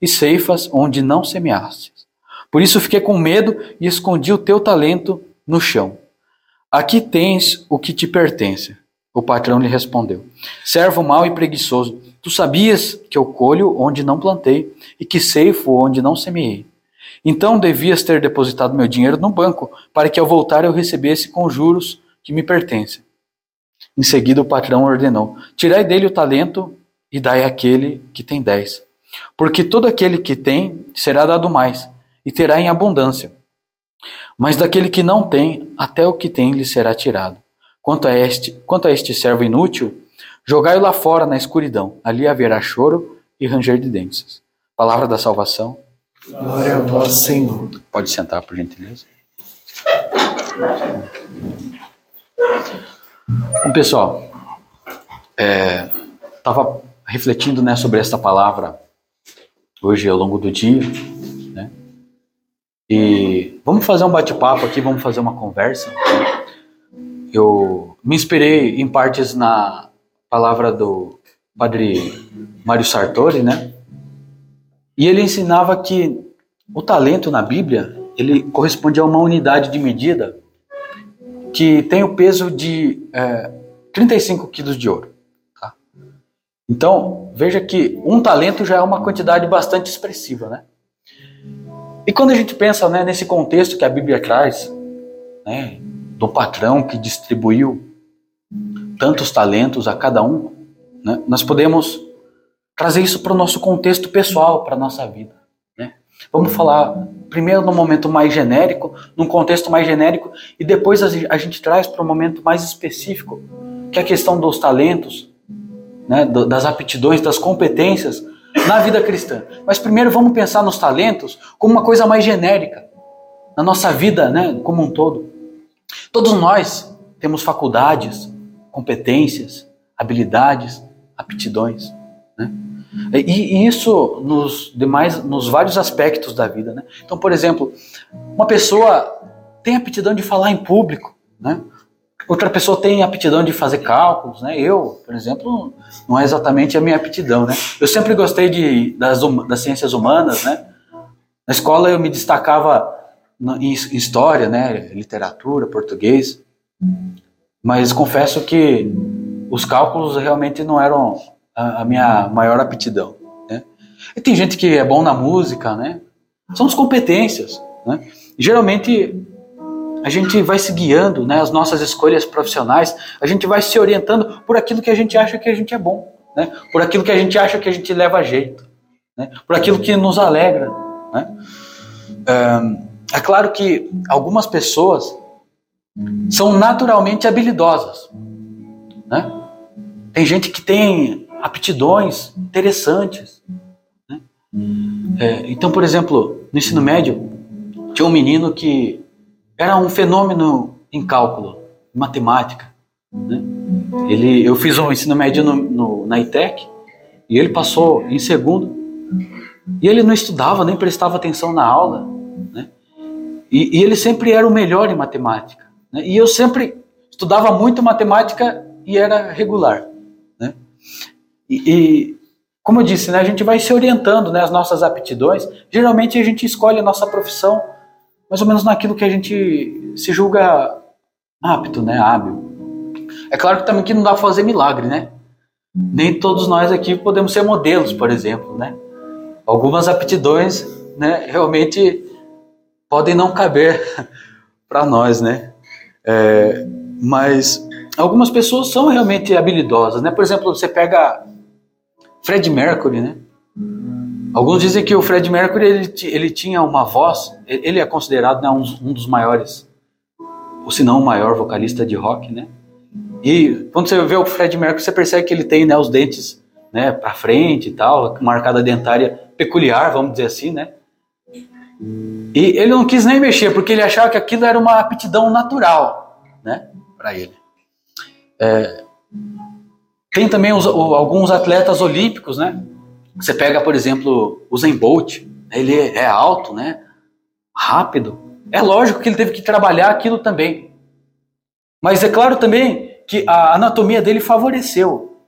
e ceifas onde não semeastes. Por isso fiquei com medo e escondi o teu talento no chão. Aqui tens o que te pertence. O patrão lhe respondeu: Servo mau e preguiçoso, tu sabias que eu colho onde não plantei e que ceifo onde não semeei. Então devias ter depositado meu dinheiro no banco, para que ao voltar eu recebesse com juros que me pertencem. Em seguida o patrão ordenou: Tirai dele o talento e dai àquele que tem dez. Porque todo aquele que tem será dado mais, e terá em abundância. Mas daquele que não tem, até o que tem lhe será tirado. Quanto a este, quanto a este servo inútil, jogai-o lá fora na escuridão. Ali haverá choro e ranger de dentes. Palavra da salvação. Glória a vós, Senhor. Pode sentar, por gentileza. Bom, pessoal, estava refletindo né, sobre esta palavra hoje ao longo do dia, né? E vamos fazer um bate-papo aqui, vamos fazer uma conversa. Eu me inspirei em partes na palavra do padre Mário Sartori, né? E ele ensinava que o talento na Bíblia, ele corresponde a uma unidade de medida que tem o peso de é, 35 quilos de ouro. Então, veja que um talento já é uma quantidade bastante expressiva, né? E quando a gente pensa né, nesse contexto que a Bíblia traz, né, do patrão que distribuiu tantos talentos a cada um, né, nós podemos trazer isso para o nosso contexto pessoal, para a nossa vida. Né? Vamos falar primeiro no momento mais genérico, num contexto mais genérico, e depois a gente traz para um momento mais específico, que é a questão dos talentos, né, das aptidões, das competências na vida cristã. Mas primeiro vamos pensar nos talentos como uma coisa mais genérica, na nossa vida né, como um todo. Todos nós temos faculdades, competências, habilidades, aptidões. Né? E, isso nos demais, nos vários aspectos da vida. Né? Então, por exemplo, uma pessoa tem aptidão de falar em público, né? Outra pessoa tem aptidão de fazer cálculos, né? Eu, por exemplo, não é exatamente a minha aptidão, né? Eu sempre gostei de, das, das ciências humanas, né? Na escola eu me destacava em história, né? Literatura, português. Mas confesso que os cálculos realmente não eram a, a minha maior aptidão, né? E tem gente que é bom na música, né? São as competências, né? geralmente a gente vai se guiando, né, as nossas escolhas profissionais, a gente vai se orientando por aquilo que a gente acha que a gente é bom, né, por aquilo que a gente acha que a gente leva jeito, né, por aquilo que nos alegra. Né. É claro que algumas pessoas são naturalmente habilidosas. Né? Tem gente que tem aptidões interessantes. Né? É, então, por exemplo, no ensino médio, tinha um menino que era um fenômeno em cálculo, em matemática. Né? Ele, eu fiz um ensino médio no, no, na ITEC e ele passou em segundo. E ele não estudava, nem prestava atenção na aula. Né? E, e, ele sempre era o melhor em matemática. Né? E eu sempre estudava muito matemática e era regular. Né? E, e, como eu disse, né, a gente vai se orientando né, as nossas aptidões. Geralmente a gente escolhe a nossa profissão mais ou menos naquilo que a gente se julga apto, né, hábil. É claro que também que não dá para fazer milagre, né? Nem todos nós aqui podemos ser modelos, por exemplo, né? Algumas aptidões, né, realmente podem não caber para nós, né? É, mas algumas pessoas são realmente habilidosas, né? Por exemplo, você pega Fred Mercury, né? Alguns dizem que o Fred Mercury ele, ele tinha uma voz, ele é considerado né, um, um, dos maiores, ou se não o maior vocalista de rock, né? E quando você vê o Fred Mercury, você percebe que ele tem né, os dentes né, para frente e tal, marcada dentária peculiar, vamos dizer assim, né? E ele não quis nem mexer, porque ele achava que aquilo era uma aptidão natural, né, para ele. É, tem também os, alguns atletas olímpicos, né? Você pega, por exemplo, o Zen Bolt, ele é alto, né? Rápido. É lógico que ele teve que trabalhar aquilo também. Mas é claro também que a anatomia dele favoreceu,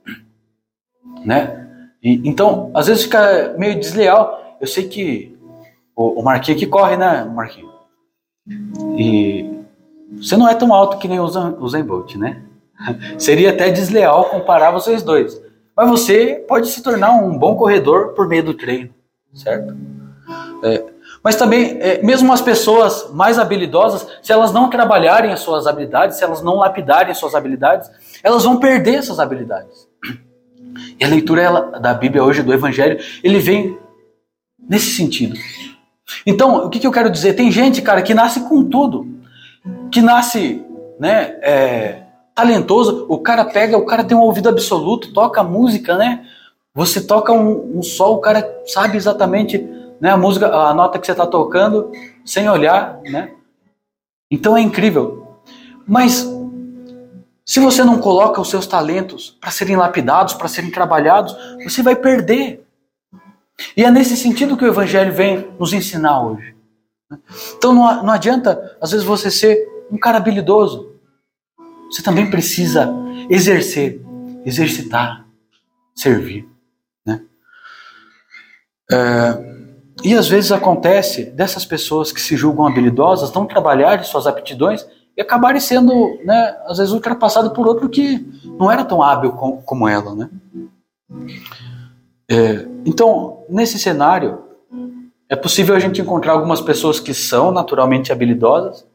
né? E, então, às vezes fica meio desleal. Eu sei que o, o Marquinhos que corre, né, Marquinhos? E você não é tão alto que nem o Zen Bolt, né? Seria até desleal comparar vocês dois. Mas você pode se tornar um bom corredor por meio do treino, certo? É, mas também, é, mesmo as pessoas mais habilidosas, se elas não trabalharem as suas habilidades, se elas não lapidarem as suas habilidades, elas vão perder essas habilidades. E a leitura ela, da Bíblia hoje, do Evangelho, ele vem nesse sentido. Então, o que, que eu quero dizer? Tem gente, cara, que nasce com tudo. Que nasce, né, é, talentoso, o cara pega, o cara tem um ouvido absoluto, toca música, né? Você toca um, um sol, o cara sabe exatamente né, a música, a nota que você está tocando, sem olhar, né? Então é incrível. Mas se você não coloca os seus talentos para serem lapidados, para serem trabalhados, você vai perder. E é nesse sentido que o Evangelho vem nos ensinar hoje. Então não, não adianta, às vezes, você ser um cara habilidoso, você também precisa exercer, exercitar, servir. Né? É, e às vezes acontece dessas pessoas que se julgam habilidosas não trabalharem suas aptidões e acabarem sendo, né, às vezes, ultrapassadas por outro que não era tão hábil com, como ela. Né? É, então, nesse cenário, é possível a gente encontrar algumas pessoas que são naturalmente habilidosas,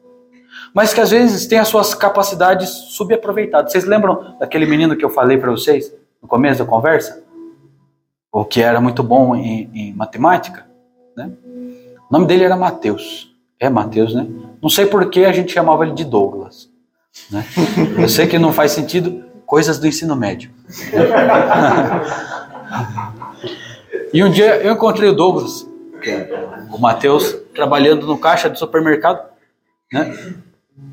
mas que às vezes têm as suas capacidades subaproveitadas. Vocês lembram daquele menino que eu falei para vocês no começo da conversa? O que era muito bom em, em matemática? Né? O nome dele era Mateus. É Mateus, né? Não sei por que a gente chamava ele de Douglas. Né? Eu sei que não faz sentido coisas do ensino médio. e um dia eu encontrei o Douglas, o Mateus, trabalhando no caixa do supermercado, né?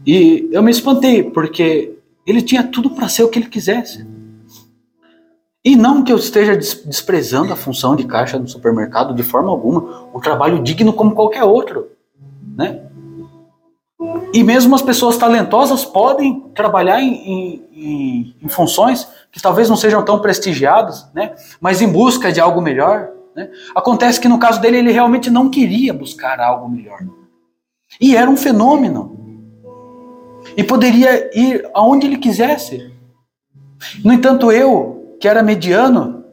E eu me espantei, porque ele tinha tudo para ser o que ele quisesse. E não que eu esteja desprezando a função de caixa no supermercado de forma alguma, um trabalho digno como qualquer outro, né? E mesmo as pessoas talentosas podem trabalhar em, em, em funções que talvez não sejam tão prestigiadas, né? mas em busca de algo melhor. Né? Acontece que no caso dele ele realmente não queria buscar algo melhor. E era um fenômeno. E poderia ir aonde ele quisesse. No entanto, eu, que era mediano,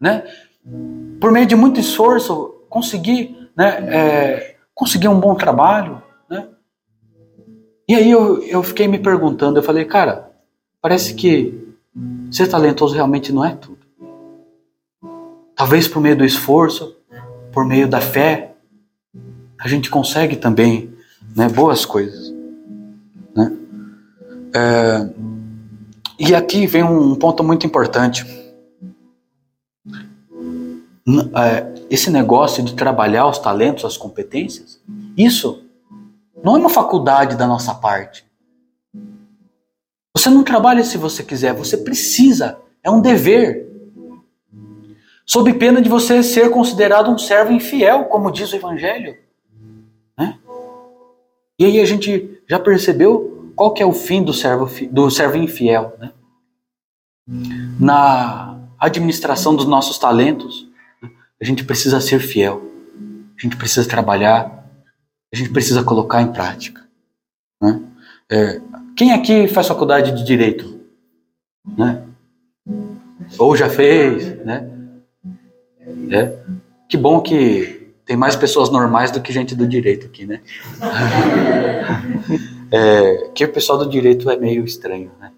né, por meio de muito esforço, consegui, né, é, consegui um bom trabalho, e aí eu, eu fiquei me perguntando, eu falei, cara, parece que ser talentoso realmente não é tudo. Talvez por meio do esforço, por meio da fé, a gente consegue também né, boas coisas. É, e aqui vem um ponto muito importante. É, esse negócio de trabalhar os talentos, as competências, isso não é uma faculdade da nossa parte. Você não trabalha se você quiser, você precisa. É um dever. Sob pena de você ser considerado um servo infiel, como diz o Evangelho. Né? E aí a gente já percebeu qual que é o fim do servo, do servo infiel. Né? Na administração dos nossos talentos, a gente precisa ser fiel. A gente precisa trabalhar a gente precisa colocar em prática. Né? É, quem aqui faz faculdade de direito? Né? Ou já fez? Né? É. Que bom que tem mais pessoas normais do que gente do direito aqui, né? É, que o pessoal do direito é meio estranho, né?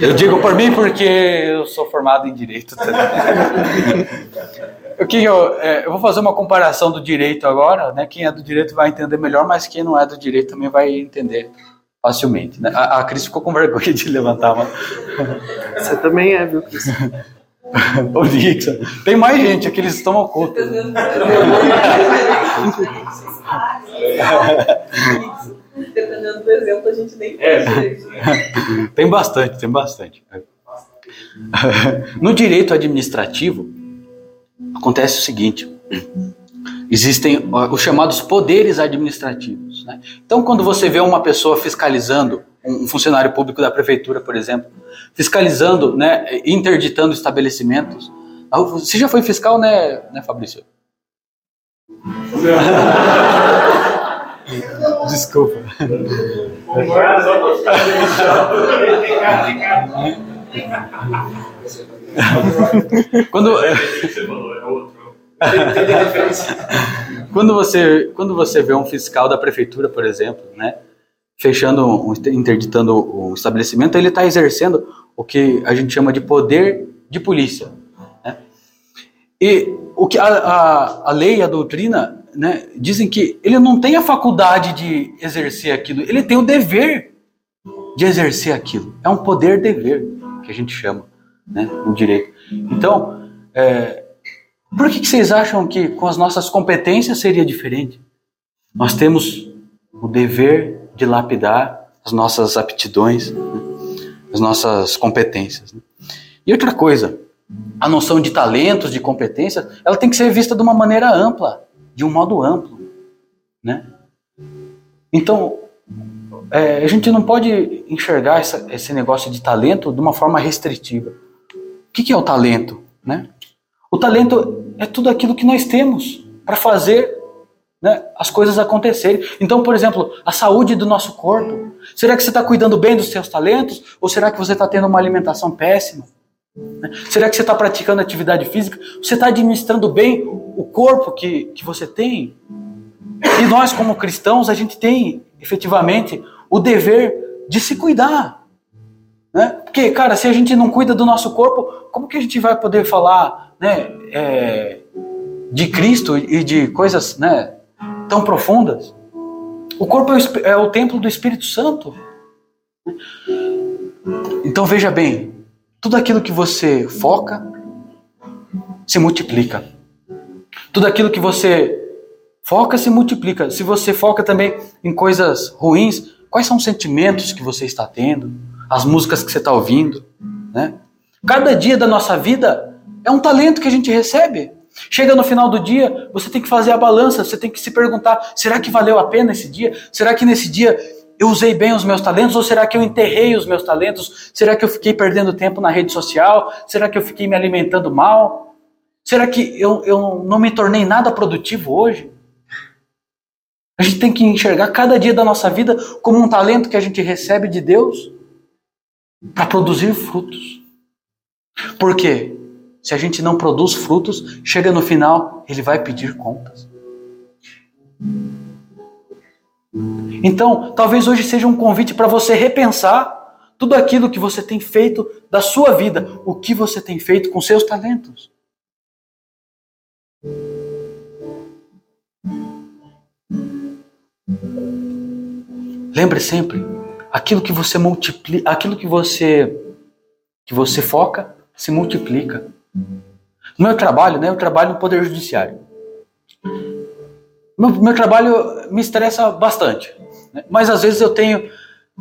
Eu digo por mim porque eu sou formado em direito também. O que eu, é, eu vou fazer uma comparação do direito agora, né? Quem é do direito vai entender melhor, mas quem não é do direito também vai entender facilmente. Né? A, a Cris ficou com vergonha de levantar uma. Você também é, viu, Cris? o Nixon. Tem mais gente, aqui eles estão ocultos. Dependendo do exemplo, a gente nem é. Tem bastante, tem bastante. No direito administrativo, acontece o seguinte: existem os chamados poderes administrativos. Né? Então, quando você vê uma pessoa fiscalizando, um funcionário público da prefeitura, por exemplo, fiscalizando, né, interditando estabelecimentos, você já foi fiscal, né, né Fabrício? Desculpa. quando quando você quando você vê um fiscal da prefeitura, por exemplo, né, fechando, um, interditando o estabelecimento, ele está exercendo o que a gente chama de poder de polícia. Né? E o que a, a, a lei, a doutrina, né, dizem que ele não tem a faculdade de exercer aquilo, ele tem o dever de exercer aquilo. É um poder-dever que a gente chama né, no direito. Então, é, por que, que vocês acham que com as nossas competências seria diferente? Nós temos o dever de lapidar as nossas aptidões, né, as nossas competências. Né? E outra coisa, a noção de talentos, de competências, ela tem que ser vista de uma maneira ampla, de um modo amplo, né? Então, é, a gente não pode enxergar essa, esse negócio de talento de uma forma restritiva. O que, que é o talento? Né? O talento é tudo aquilo que nós temos para fazer né, as coisas acontecerem. Então, por exemplo, a saúde do nosso corpo. Será que você está cuidando bem dos seus talentos? Ou será que você está tendo uma alimentação péssima? Será que você está praticando atividade física? Você está administrando bem o corpo que, que você tem? E nós, como cristãos, a gente tem efetivamente o dever de se cuidar. Né? Porque, cara, se a gente não cuida do nosso corpo, como que a gente vai poder falar né, é, de Cristo e de coisas né, tão profundas? O corpo é o, é o templo do Espírito Santo. Então veja bem, tudo aquilo que você foca se multiplica. Tudo aquilo que você foca se multiplica. Se você foca também em coisas ruins, quais são os sentimentos que você está tendo, as músicas que você está ouvindo, né? Cada dia da nossa vida é um talento que a gente recebe. Chega no final do dia, você tem que fazer a balança, você tem que se perguntar: será que valeu a pena esse dia? Será que nesse dia eu usei bem os meus talentos ou será que eu enterrei os meus talentos? Será que eu fiquei perdendo tempo na rede social? Será que eu fiquei me alimentando mal? Será que eu, eu não me tornei nada produtivo hoje? A gente tem que enxergar cada dia da nossa vida como um talento que a gente recebe de Deus para produzir frutos. Por quê? Se a gente não produz frutos, chega no final, ele vai pedir contas. Então, talvez hoje seja um convite para você repensar tudo aquilo que você tem feito da sua vida, o que você tem feito com seus talentos. Lembre sempre, aquilo que você multiplica, aquilo que você que você foca se multiplica. No meu trabalho, né, eu trabalho no poder judiciário. Meu, meu trabalho me estressa bastante, né? mas às vezes eu tenho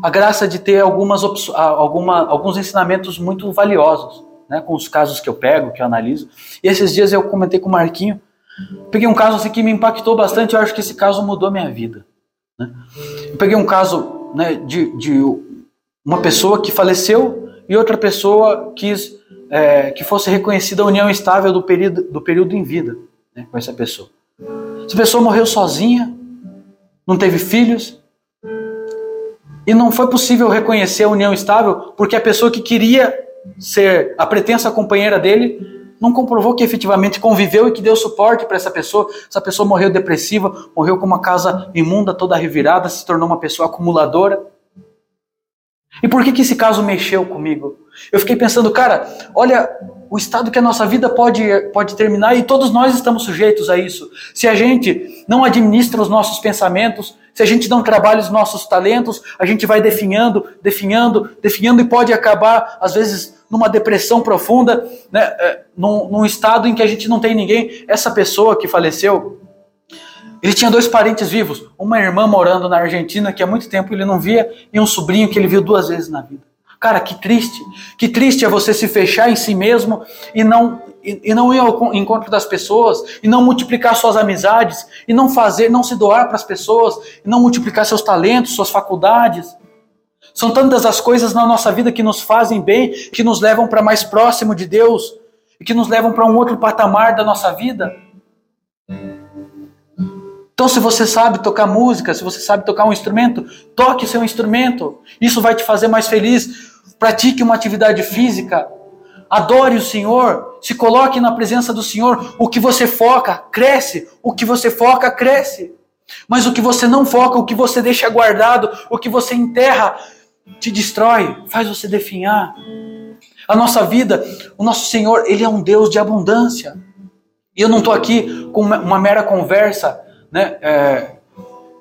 a graça de ter algumas alguma, alguns ensinamentos muito valiosos, né, com os casos que eu pego, que eu analiso. E esses dias eu comentei com o Marquinho, peguei um caso assim, que me impactou bastante, eu acho que esse caso mudou a minha vida. Né? Eu peguei um caso né, de, de uma pessoa que faleceu e outra pessoa quis é, que fosse reconhecida a união estável do período, do período em vida né, com essa pessoa. Essa pessoa morreu sozinha, não teve filhos, e não foi possível reconhecer a união estável porque a pessoa que queria ser a pretensa companheira dele não comprovou que efetivamente conviveu e que deu suporte para essa pessoa. Essa pessoa morreu depressiva, morreu com uma casa imunda, toda revirada, se tornou uma pessoa acumuladora. E por que, que esse caso mexeu comigo? Eu fiquei pensando, cara, olha o estado que a nossa vida pode, pode terminar e todos nós estamos sujeitos a isso. Se a gente não administra os nossos pensamentos, se a gente não trabalha os nossos talentos, a gente vai definhando, definhando, definhando e pode acabar, às vezes, numa depressão profunda, né, é, num, num estado em que a gente não tem ninguém. Essa pessoa que faleceu, ele tinha dois parentes vivos, uma irmã morando na Argentina que há muito tempo ele não via e um sobrinho que ele viu duas vezes na vida. Cara, que triste. Que triste é você se fechar em si mesmo e não e, e não ir ao encontro das pessoas e não multiplicar suas amizades e não fazer, não se doar para as pessoas e não multiplicar seus talentos, suas faculdades. São tantas as coisas na nossa vida que nos fazem bem, que nos levam para mais próximo de Deus e que nos levam para um outro patamar da nossa vida. Então, se você sabe tocar música, se você sabe tocar um instrumento, toque seu instrumento. Isso vai te fazer mais feliz. Pratique uma atividade física. Adore o Senhor. Se coloque na presença do Senhor. O que você foca, cresce. O que você foca, cresce. Mas o que você não foca, o que você deixa guardado, o que você enterra, te destrói, faz você definhar. A nossa vida, o nosso Senhor, Ele é um Deus de abundância. E eu não estou aqui com uma mera conversa né, é,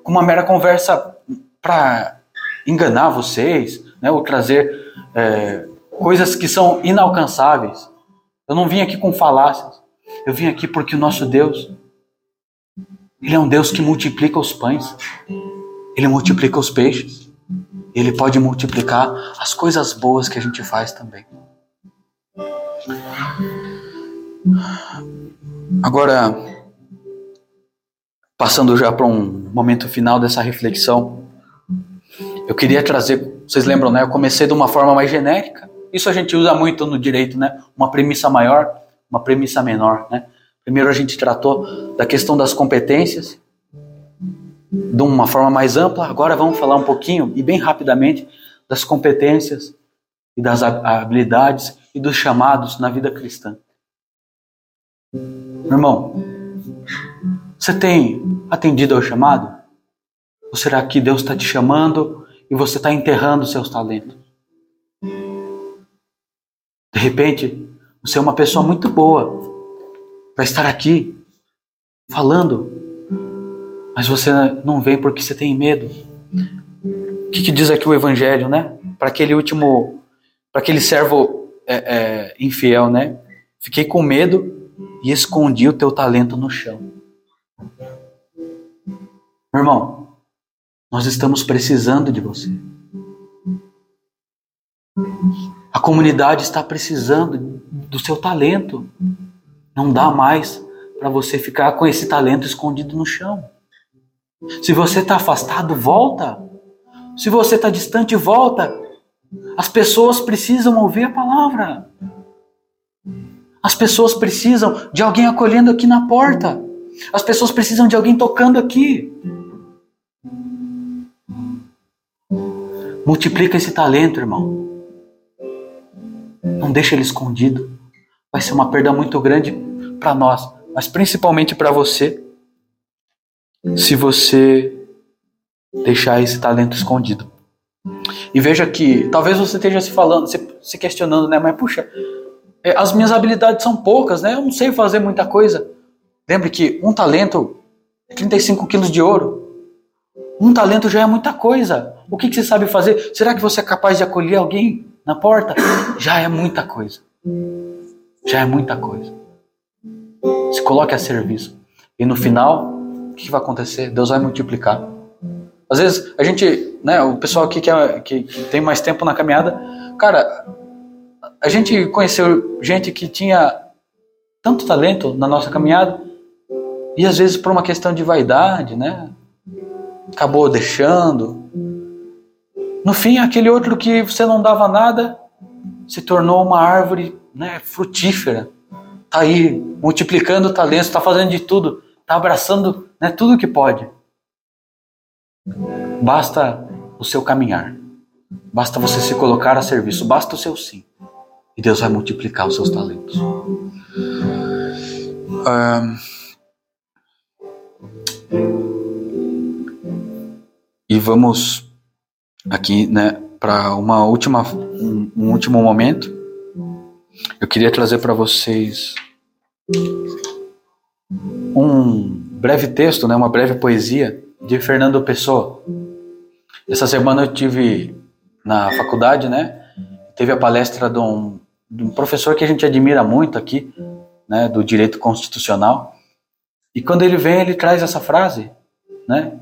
uma mera conversa para enganar vocês, né, ou trazer é, coisas que são inalcançáveis. Eu não vim aqui com falácias. Eu vim aqui porque o nosso Deus, Ele é um Deus que multiplica os pães, Ele multiplica os peixes, Ele pode multiplicar as coisas boas que a gente faz também. Agora, passando já para um momento final dessa reflexão, eu queria trazer, vocês lembram, né? Eu comecei de uma forma mais genérica. Isso a gente usa muito no direito, né? Uma premissa maior, uma premissa menor, né? Primeiro a gente tratou da questão das competências de uma forma mais ampla. Agora vamos falar um pouquinho e bem rapidamente das competências e das habilidades e dos chamados na vida cristã. Meu irmão, você tem atendido ao chamado? Ou será que Deus está te chamando e você está enterrando seus talentos? De repente, você é uma pessoa muito boa para estar aqui falando, mas você não vem porque você tem medo. O que, que diz aqui o Evangelho, né? Para aquele último, para aquele servo é, é, infiel, né? Fiquei com medo e escondi o teu talento no chão. Meu irmão, nós estamos precisando de você. A comunidade está precisando do seu talento. Não dá mais para você ficar com esse talento escondido no chão. Se você está afastado, volta. Se você está distante, volta. As pessoas precisam ouvir a palavra. As pessoas precisam de alguém acolhendo aqui na porta. As pessoas precisam de alguém tocando aqui. Multiplica esse talento, irmão. Não deixa ele escondido. Vai ser uma perda muito grande para nós, mas principalmente para você, se você deixar esse talento escondido. E veja que talvez você esteja se falando, se, se questionando, né? Mas puxa, é, as minhas habilidades são poucas, né? Eu não sei fazer muita coisa. Lembre que um talento é 35 quilos de ouro. Um talento já é muita coisa. O que, que você sabe fazer? Será que você é capaz de acolher alguém na porta? Já é muita coisa. Já é muita coisa. Se coloque a serviço. E no final, o que, que vai acontecer? Deus vai multiplicar. Às vezes a gente, né, o pessoal aqui que, é, que, que tem mais tempo na caminhada, cara, a gente conheceu gente que tinha tanto talento na nossa caminhada e às vezes por uma questão de vaidade, né, acabou deixando. No fim, aquele outro que você não dava nada se tornou uma árvore, né, frutífera. Tá aí multiplicando talentos, está fazendo de tudo, está abraçando, né, tudo que pode. Basta o seu caminhar. Basta você se colocar a serviço, basta o seu sim. E Deus vai multiplicar os seus talentos. E vamos aqui, né, para uma última um, um último momento. Eu queria trazer para vocês um breve texto, né, uma breve poesia de Fernando Pessoa. Essa semana eu tive na faculdade, né? Teve a palestra de um, de um professor que a gente admira muito aqui, né, do direito constitucional. E quando ele vem, ele traz essa frase, né?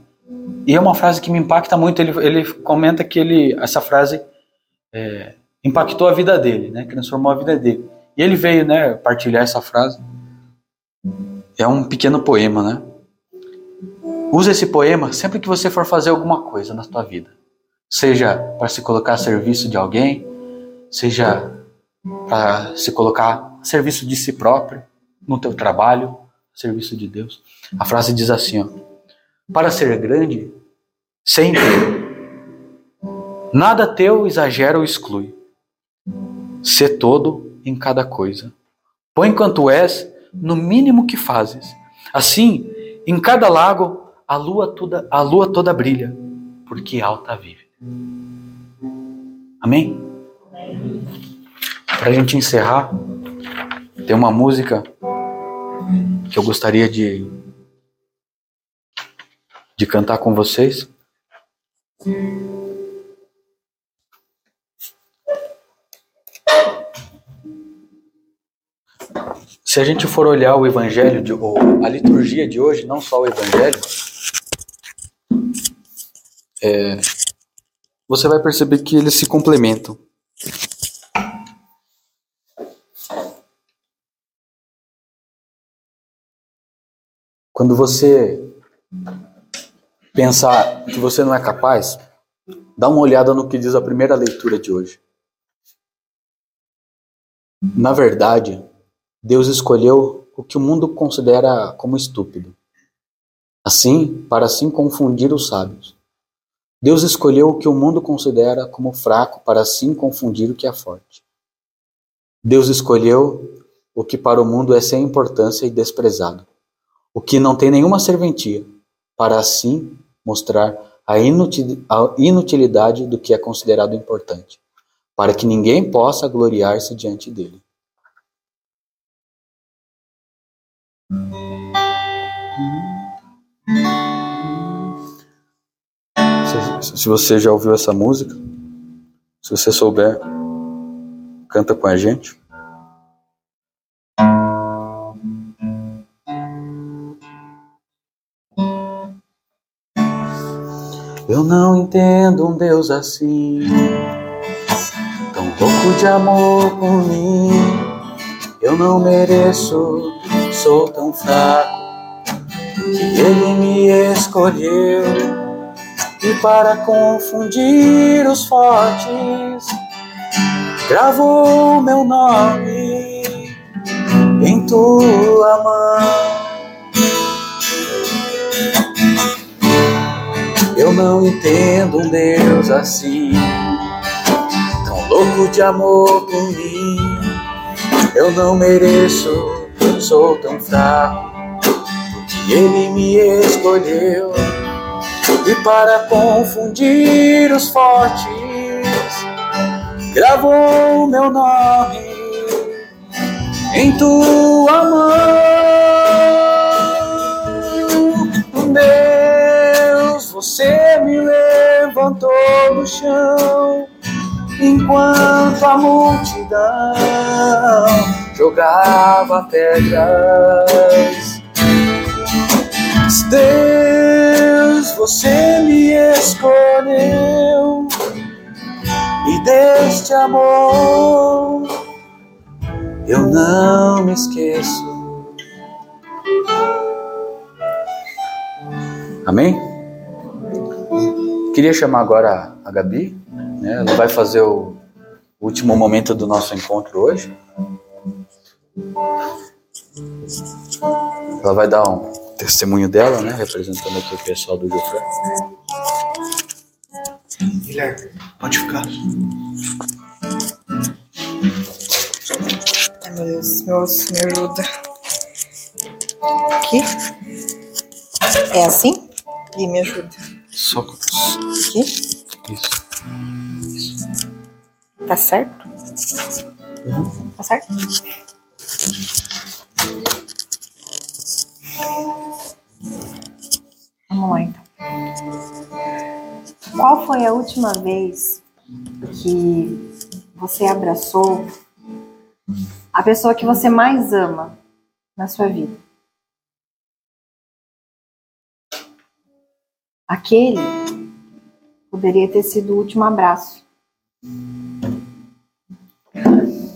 E é uma frase que me impacta muito. Ele, ele comenta que ele, essa frase é, impactou a vida dele, né? Transformou a vida dele. E ele veio, né, partilhar essa frase. É um pequeno poema, né? Use esse poema sempre que você for fazer alguma coisa na sua vida. Seja para se colocar a serviço de alguém, seja para se colocar a serviço de si próprio, no teu trabalho, a serviço de Deus. A frase diz assim, ó: Para ser grande, sempre nada teu exagera ou exclui. Sê todo em cada coisa. Põe quanto és no mínimo que fazes. Assim, em cada lago a lua toda, a lua toda brilha, porque alta vive. Amém? Para a gente encerrar, tem uma música que eu gostaria de, de cantar com vocês. Se a gente for olhar o evangelho, de, ou a liturgia de hoje, não só o evangelho, é, você vai perceber que eles se complementam. Quando você pensar que você não é capaz, dá uma olhada no que diz a primeira leitura de hoje. Na verdade, Deus escolheu o que o mundo considera como estúpido. Assim, para assim confundir os sábios. Deus escolheu o que o mundo considera como fraco para assim confundir o que é forte. Deus escolheu o que para o mundo é sem importância e desprezado, o que não tem nenhuma serventia, para assim mostrar a inutil- a inutilidade do que é considerado importante, para que ninguém possa gloriar-se diante dele. Se você já ouviu essa música, se você souber, canta com a gente. Não entendo um Deus assim, tão louco de amor por mim. Eu não mereço, sou tão fraco, que Ele me escolheu. E para confundir os fortes, gravou meu nome em tua mão. Não entendo um Deus assim, tão louco de amor por mim. Eu não mereço, sou tão fraco, porque Ele me escolheu. E para confundir os fortes, gravou meu nome em tua mão. Deus, você me levantou do chão enquanto a multidão jogava pedras. Deus, você me escolheu e deste amor eu não me esqueço. Amém? Queria chamar agora a Gabi, né? Ela vai fazer o último momento do nosso encontro hoje. Ela vai dar um testemunho dela, né? Representando aqui o pessoal do Jofré. Guilherme, pode ficar. Ai meu Deus, meu osso me ajuda. Aqui? É assim? E me ajuda. Só Aqui? isso. Tá certo? Tá certo? Vamos lá então. Qual foi a última vez que você abraçou a pessoa que você mais ama na sua vida? Aquele poderia ter sido o último abraço.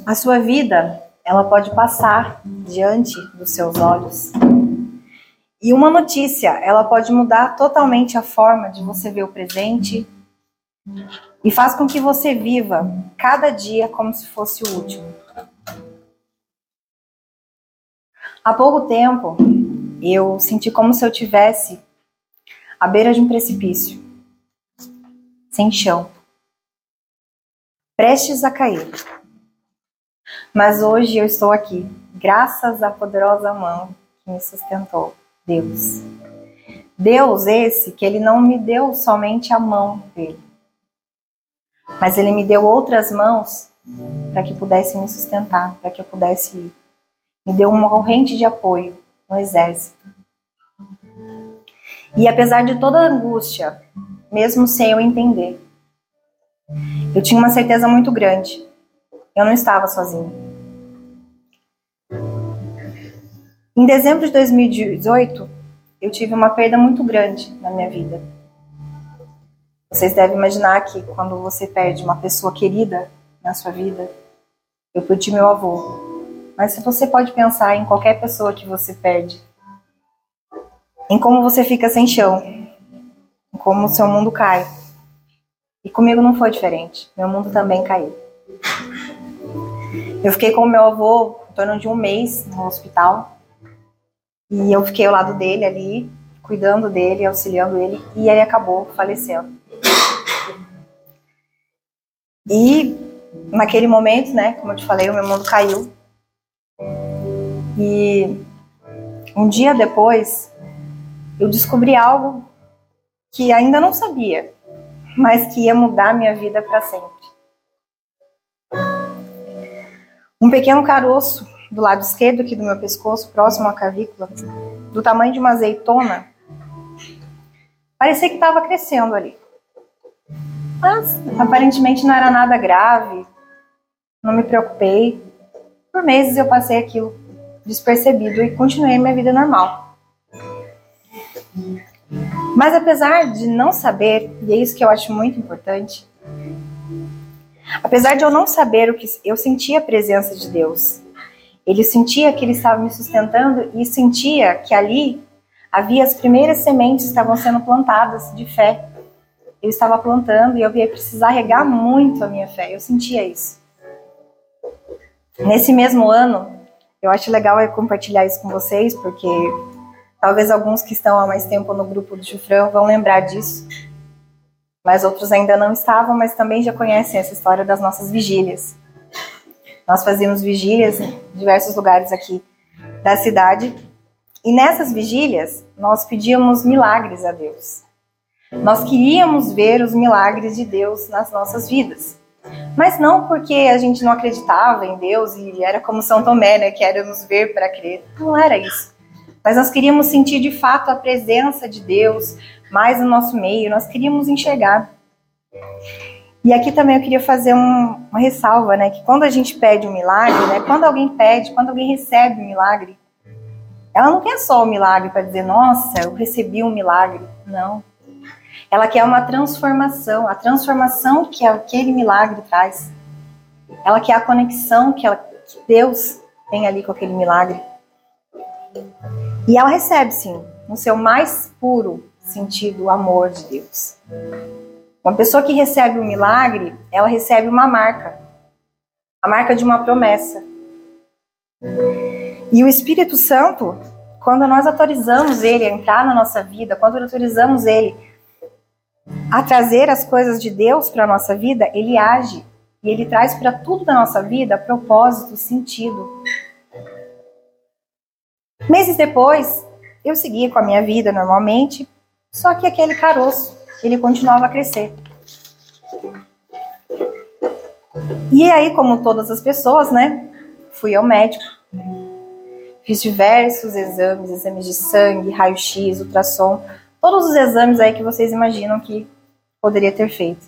A sua vida, ela pode passar diante dos seus olhos. E uma notícia, ela pode mudar totalmente a forma de você ver o presente e faz com que você viva cada dia como se fosse o último. Há pouco tempo, eu senti como se eu tivesse à beira de um precipício, sem chão, prestes a cair. Mas hoje eu estou aqui, graças à poderosa mão que me sustentou, Deus. Deus esse que ele não me deu somente a mão dele, mas ele me deu outras mãos para que pudesse me sustentar, para que eu pudesse ir. Me deu uma corrente de apoio no exército. E apesar de toda a angústia, mesmo sem eu entender, eu tinha uma certeza muito grande. Eu não estava sozinha. Em dezembro de 2018, eu tive uma perda muito grande na minha vida. Vocês devem imaginar que quando você perde uma pessoa querida na sua vida, eu perdi meu avô. Mas se você pode pensar em qualquer pessoa que você perde, em como você fica sem chão, em como o seu mundo cai. E comigo não foi diferente. Meu mundo também caiu. Eu fiquei com meu avô em torno de um mês no hospital. E eu fiquei ao lado dele ali, cuidando dele, auxiliando ele. E ele acabou falecendo. E naquele momento, né, como eu te falei, o meu mundo caiu. E um dia depois, eu descobri algo que ainda não sabia, mas que ia mudar minha vida para sempre. Um pequeno caroço do lado esquerdo aqui do meu pescoço, próximo à cavícula, do tamanho de uma azeitona, parecia que estava crescendo ali. Mas aparentemente não era nada grave, não me preocupei. Por meses eu passei aquilo despercebido e continuei minha vida normal. Mas apesar de não saber, e é isso que eu acho muito importante, apesar de eu não saber o que eu sentia a presença de Deus. Ele sentia que ele estava me sustentando e sentia que ali havia as primeiras sementes que estavam sendo plantadas de fé. Eu estava plantando e eu ia precisar regar muito a minha fé. Eu sentia isso. Nesse mesmo ano, eu acho legal compartilhar isso com vocês, porque talvez alguns que estão há mais tempo no grupo do Chufrão vão lembrar disso. Mas outros ainda não estavam, mas também já conhecem essa história das nossas vigílias. Nós fazíamos vigílias em diversos lugares aqui da cidade. E nessas vigílias, nós pedíamos milagres a Deus. Nós queríamos ver os milagres de Deus nas nossas vidas. Mas não porque a gente não acreditava em Deus e era como São Tomé, né, que éramos ver para crer. Não era isso. Mas nós queríamos sentir de fato a presença de Deus mais no nosso meio, nós queríamos enxergar. E aqui também eu queria fazer um, uma ressalva, né, que quando a gente pede um milagre, né, quando alguém pede, quando alguém recebe um milagre, ela não quer só o milagre para dizer, nossa, eu recebi um milagre. Não. Ela quer uma transformação, a transformação que aquele milagre traz. Ela quer a conexão que, ela, que Deus tem ali com aquele milagre. E ela recebe, sim, no seu mais puro sentido, o amor de Deus. Uma pessoa que recebe um milagre, ela recebe uma marca a marca de uma promessa. E o Espírito Santo, quando nós autorizamos ele a entrar na nossa vida, quando autorizamos ele a trazer as coisas de Deus para a nossa vida, ele age e ele traz para tudo da nossa vida propósito sentido. Meses depois, eu seguia com a minha vida normalmente, só que aquele caroço, ele continuava a crescer. E aí, como todas as pessoas, né, fui ao médico. Fiz diversos exames, exames de sangue, raio-x, ultrassom, todos os exames aí que vocês imaginam que poderia ter feito.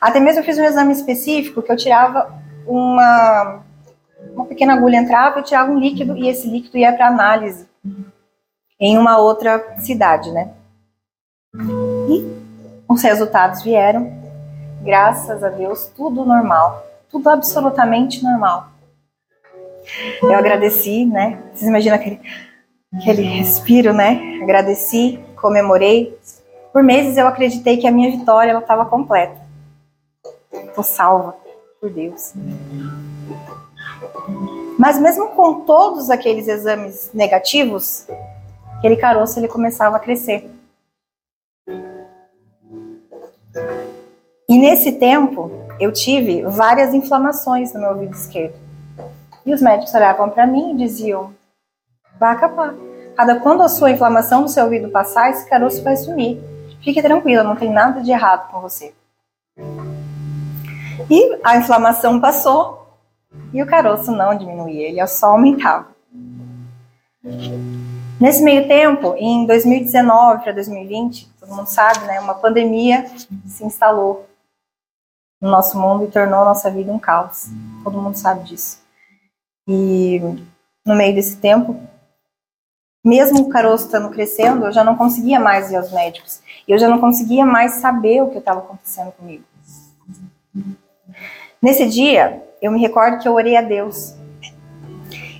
Até mesmo eu fiz um exame específico que eu tirava uma, uma pequena agulha entrava, eu tirava um líquido e esse líquido ia para análise em uma outra cidade, né? E os resultados vieram, graças a Deus, tudo normal, tudo absolutamente normal. Eu agradeci, né? Vocês imaginam aquele, aquele respiro, né? Agradeci, comemorei. Por meses eu acreditei que a minha vitória estava completa. Estou salva por Deus. Mas mesmo com todos aqueles exames negativos, aquele caroço ele começava a crescer. E nesse tempo, eu tive várias inflamações no meu ouvido esquerdo. E os médicos olhavam para mim e diziam: vai acabar. Cada quando a sua inflamação do seu ouvido passar, esse caroço vai sumir. Fique tranquila, não tem nada de errado com você. E a inflamação passou e o caroço não diminuía, ele só aumentava. Nesse meio tempo, em 2019 para 2020, todo mundo sabe, né, uma pandemia se instalou no nosso mundo e tornou a nossa vida um caos. Todo mundo sabe disso. E no meio desse tempo, mesmo o caroço estando crescendo, eu já não conseguia mais ir aos médicos. E eu já não conseguia mais saber o que estava acontecendo comigo. Nesse dia, eu me recordo que eu orei a Deus.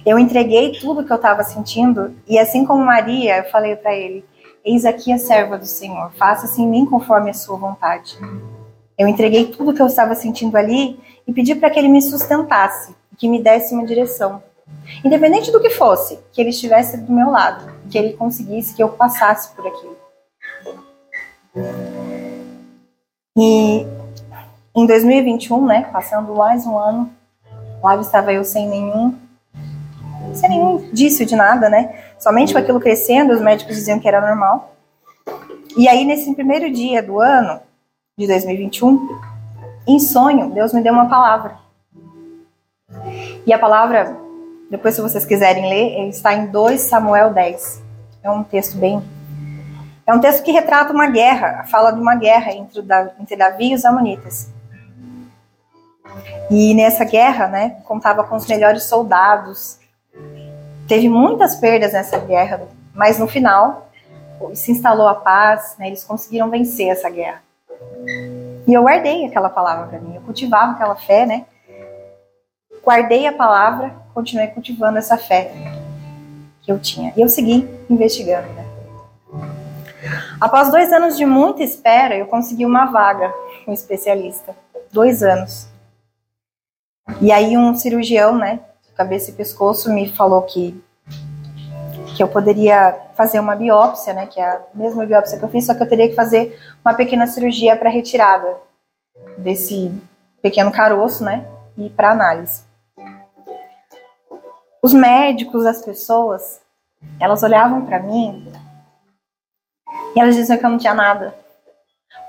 Eu entreguei tudo que eu estava sentindo e assim como Maria, eu falei para ele: Eis aqui a serva do Senhor, faça-se em mim conforme a sua vontade. Eu entreguei tudo que eu estava sentindo ali e pedi para que ele me sustentasse, que me desse uma direção. Independente do que fosse, que ele estivesse do meu lado, que ele conseguisse que eu passasse por aquilo. E em 2021, né, passando mais um ano, lá estava eu sem nenhum, sem nenhum indício de nada, né? Somente com aquilo crescendo, os médicos diziam que era normal. E aí, nesse primeiro dia do ano de 2021, em sonho, Deus me deu uma palavra. E a palavra, depois se vocês quiserem ler, está em 2 Samuel 10. É um texto bem. É um texto que retrata uma guerra, fala de uma guerra entre, Davi e os Amonitas. E nessa guerra, né, contava com os melhores soldados. Teve muitas perdas nessa guerra, mas no final se instalou a paz, né, eles conseguiram vencer essa guerra. E eu guardei aquela palavra para mim, eu cultivava aquela fé, né? Guardei a palavra, continuei cultivando essa fé que eu tinha. E eu segui investigando, né? Após dois anos de muita espera, eu consegui uma vaga com um especialista. Dois anos. E aí um cirurgião, né, cabeça e pescoço, me falou que que eu poderia fazer uma biópsia, né, que é a mesma biópsia que eu fiz, só que eu teria que fazer uma pequena cirurgia para retirada desse pequeno caroço, né, e para análise. Os médicos, as pessoas, elas olhavam para mim e elas diziam que eu não tinha nada.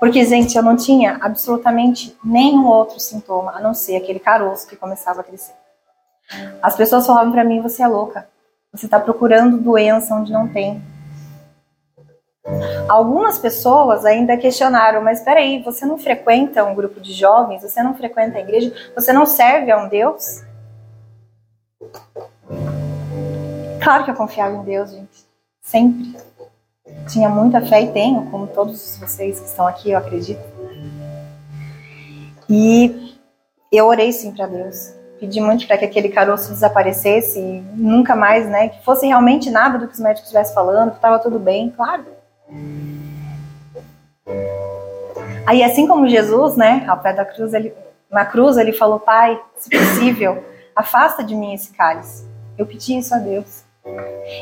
Porque, gente, eu não tinha absolutamente nenhum outro sintoma, a não ser aquele caroço que começava a crescer. As pessoas falavam para mim: você é louca. Você está procurando doença onde não tem. Algumas pessoas ainda questionaram, mas espera aí, você não frequenta um grupo de jovens, você não frequenta a igreja, você não serve a um Deus? Claro que eu confiava em Deus, gente. Sempre. Tinha muita fé e tenho, como todos vocês que estão aqui, eu acredito. E eu orei sim para Deus. Pedi muito para que aquele caroço desaparecesse e nunca mais, né? Que fosse realmente nada do que os médicos estivessem falando, que estava tudo bem, claro. Aí, assim como Jesus, né, ao pé da cruz, ele, na cruz, ele falou: Pai, se possível, afasta de mim esse cálice. Eu pedi isso a Deus.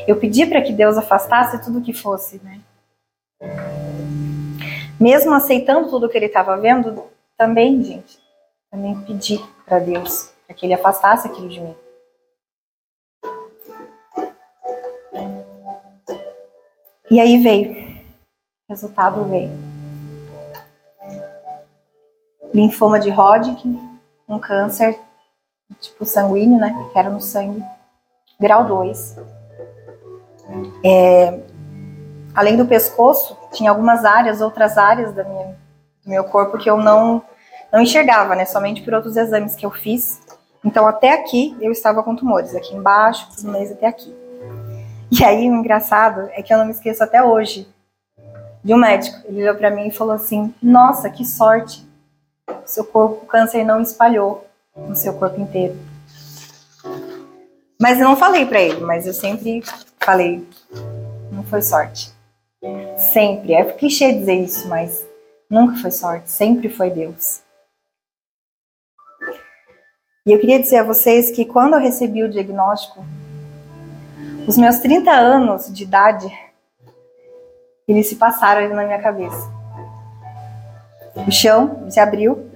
Eu pedi para que Deus afastasse tudo que fosse, né? Mesmo aceitando tudo que ele estava vendo, também, gente, também pedi para Deus para que ele afastasse aquilo de mim. E aí veio. O resultado veio. Linfoma de Hodgkin, um câncer tipo sanguíneo, né? Que era no sangue grau 2. É, além do pescoço, tinha algumas áreas, outras áreas da minha, do meu corpo que eu não, não enxergava, né? Somente por outros exames que eu fiz. Então, até aqui eu estava com tumores, aqui embaixo, tudo mais até aqui. E aí, o engraçado é que eu não me esqueço até hoje de um médico. Ele olhou para mim e falou assim: Nossa, que sorte! Seu corpo, o câncer não espalhou no seu corpo inteiro. Mas eu não falei para ele, mas eu sempre falei, não foi sorte. Sempre. É clichê dizer isso, mas nunca foi sorte, sempre foi Deus. E eu queria dizer a vocês que quando eu recebi o diagnóstico, os meus 30 anos de idade, eles se passaram na minha cabeça. O chão se abriu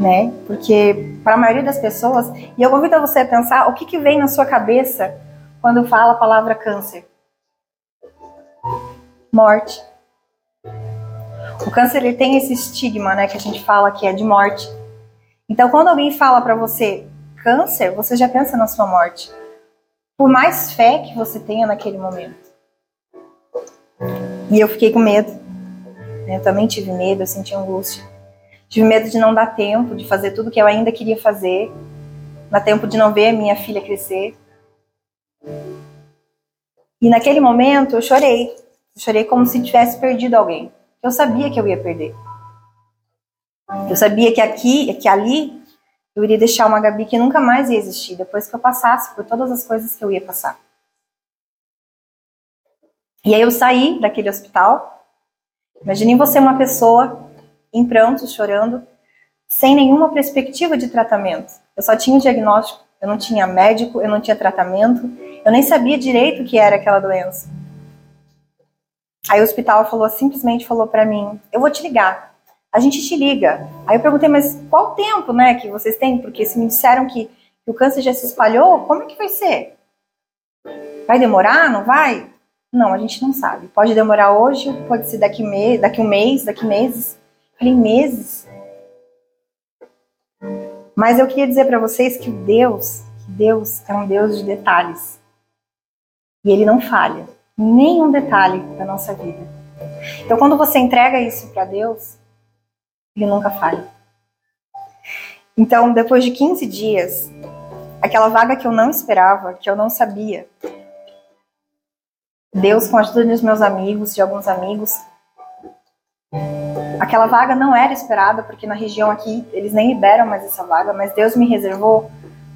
né? Porque para a maioria das pessoas, e eu convido você a pensar o que, que vem na sua cabeça quando fala a palavra câncer. Morte. O câncer ele tem esse estigma, né, que a gente fala que é de morte. Então, quando alguém fala para você câncer, você já pensa na sua morte. Por mais fé que você tenha naquele momento. E eu fiquei com medo. Eu também tive medo, eu senti angústia. Tive medo de não dar tempo de fazer tudo que eu ainda queria fazer, dar tempo de não ver a minha filha crescer. E naquele momento eu chorei. Eu chorei como se tivesse perdido alguém. Eu sabia que eu ia perder. Eu sabia que aqui, que ali, eu iria deixar uma Gabi que nunca mais ia existir depois que eu passasse por todas as coisas que eu ia passar. E aí eu saí daquele hospital. Imaginem você uma pessoa em prantos, chorando, sem nenhuma perspectiva de tratamento. Eu só tinha o diagnóstico, eu não tinha médico, eu não tinha tratamento, eu nem sabia direito o que era aquela doença. Aí o hospital falou simplesmente falou para mim: "Eu vou te ligar. a gente te liga. Aí eu perguntei, mas qual tempo, né, que vocês têm? Porque se me disseram que, que o câncer já se espalhou, como é que vai ser? Vai demorar? Não vai? Não, a gente não sabe. Pode demorar hoje, pode ser daqui, me daqui um mês, daqui meses. Falei, meses? Mas eu queria dizer para vocês que Deus, Deus é um Deus de detalhes. E ele não falha nenhum detalhe da nossa vida. Então, quando você entrega isso para Deus, ele nunca falha. Então, depois de 15 dias, aquela vaga que eu não esperava, que eu não sabia, Deus, com a ajuda dos meus amigos, de alguns amigos, aquela vaga não era esperada, porque na região aqui eles nem liberam mais essa vaga, mas Deus me reservou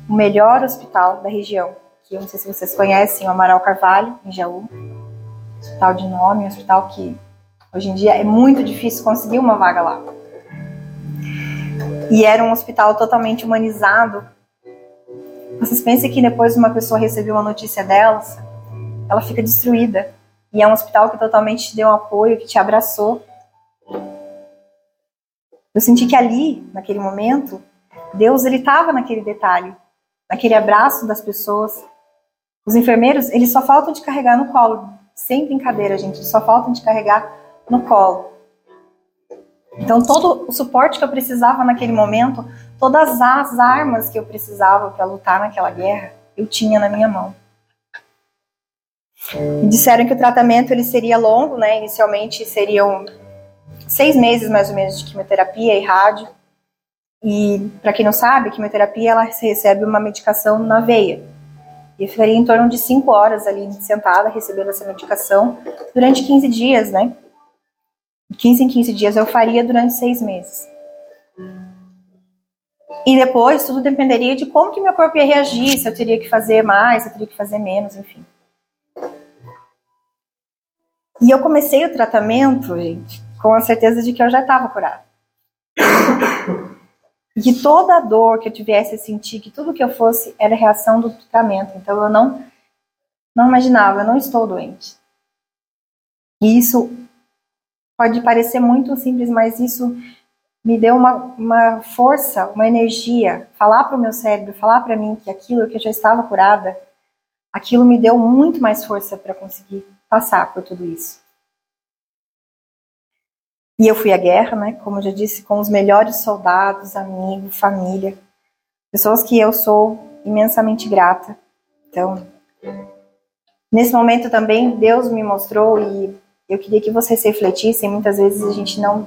o melhor hospital da região, que eu não sei se vocês conhecem, o Amaral Carvalho, em Jaú. Hospital de nome, um hospital que hoje em dia é muito difícil conseguir uma vaga lá. E era um hospital totalmente humanizado. Vocês pensem que depois uma pessoa recebeu uma notícia delas, ela fica destruída. E é um hospital que totalmente te deu um apoio, que te abraçou. Eu senti que ali, naquele momento, Deus ele estava naquele detalhe, naquele abraço das pessoas. Os enfermeiros, eles só faltam de carregar no colo, sem brincadeira, gente, só faltam de carregar no colo. Então, todo o suporte que eu precisava naquele momento, todas as armas que eu precisava para lutar naquela guerra, eu tinha na minha mão. E disseram que o tratamento ele seria longo, né? Inicialmente seriam seis meses mais ou menos de quimioterapia e rádio. E para quem não sabe, a quimioterapia ela recebe uma medicação na veia. E eu ficaria em torno de cinco horas ali sentada recebendo essa medicação durante 15 dias, né? 15 em 15 dias eu faria durante seis meses. E depois tudo dependeria de como que meu corpo ia reagir, se eu teria que fazer mais, se eu teria que fazer menos, enfim. E eu comecei o tratamento, gente, com a certeza de que eu já estava curada. E que toda a dor que eu tivesse a sentir, que tudo que eu fosse, era reação do tratamento. Então eu não, não imaginava, eu não estou doente. E isso Pode parecer muito simples, mas isso me deu uma, uma força, uma energia. Falar para o meu cérebro, falar para mim que aquilo que eu já estava curada, aquilo me deu muito mais força para conseguir passar por tudo isso. E eu fui à guerra, né? Como eu já disse, com os melhores soldados, amigos, família, pessoas que eu sou imensamente grata. Então, nesse momento também Deus me mostrou e eu queria que vocês refletissem, muitas vezes a gente não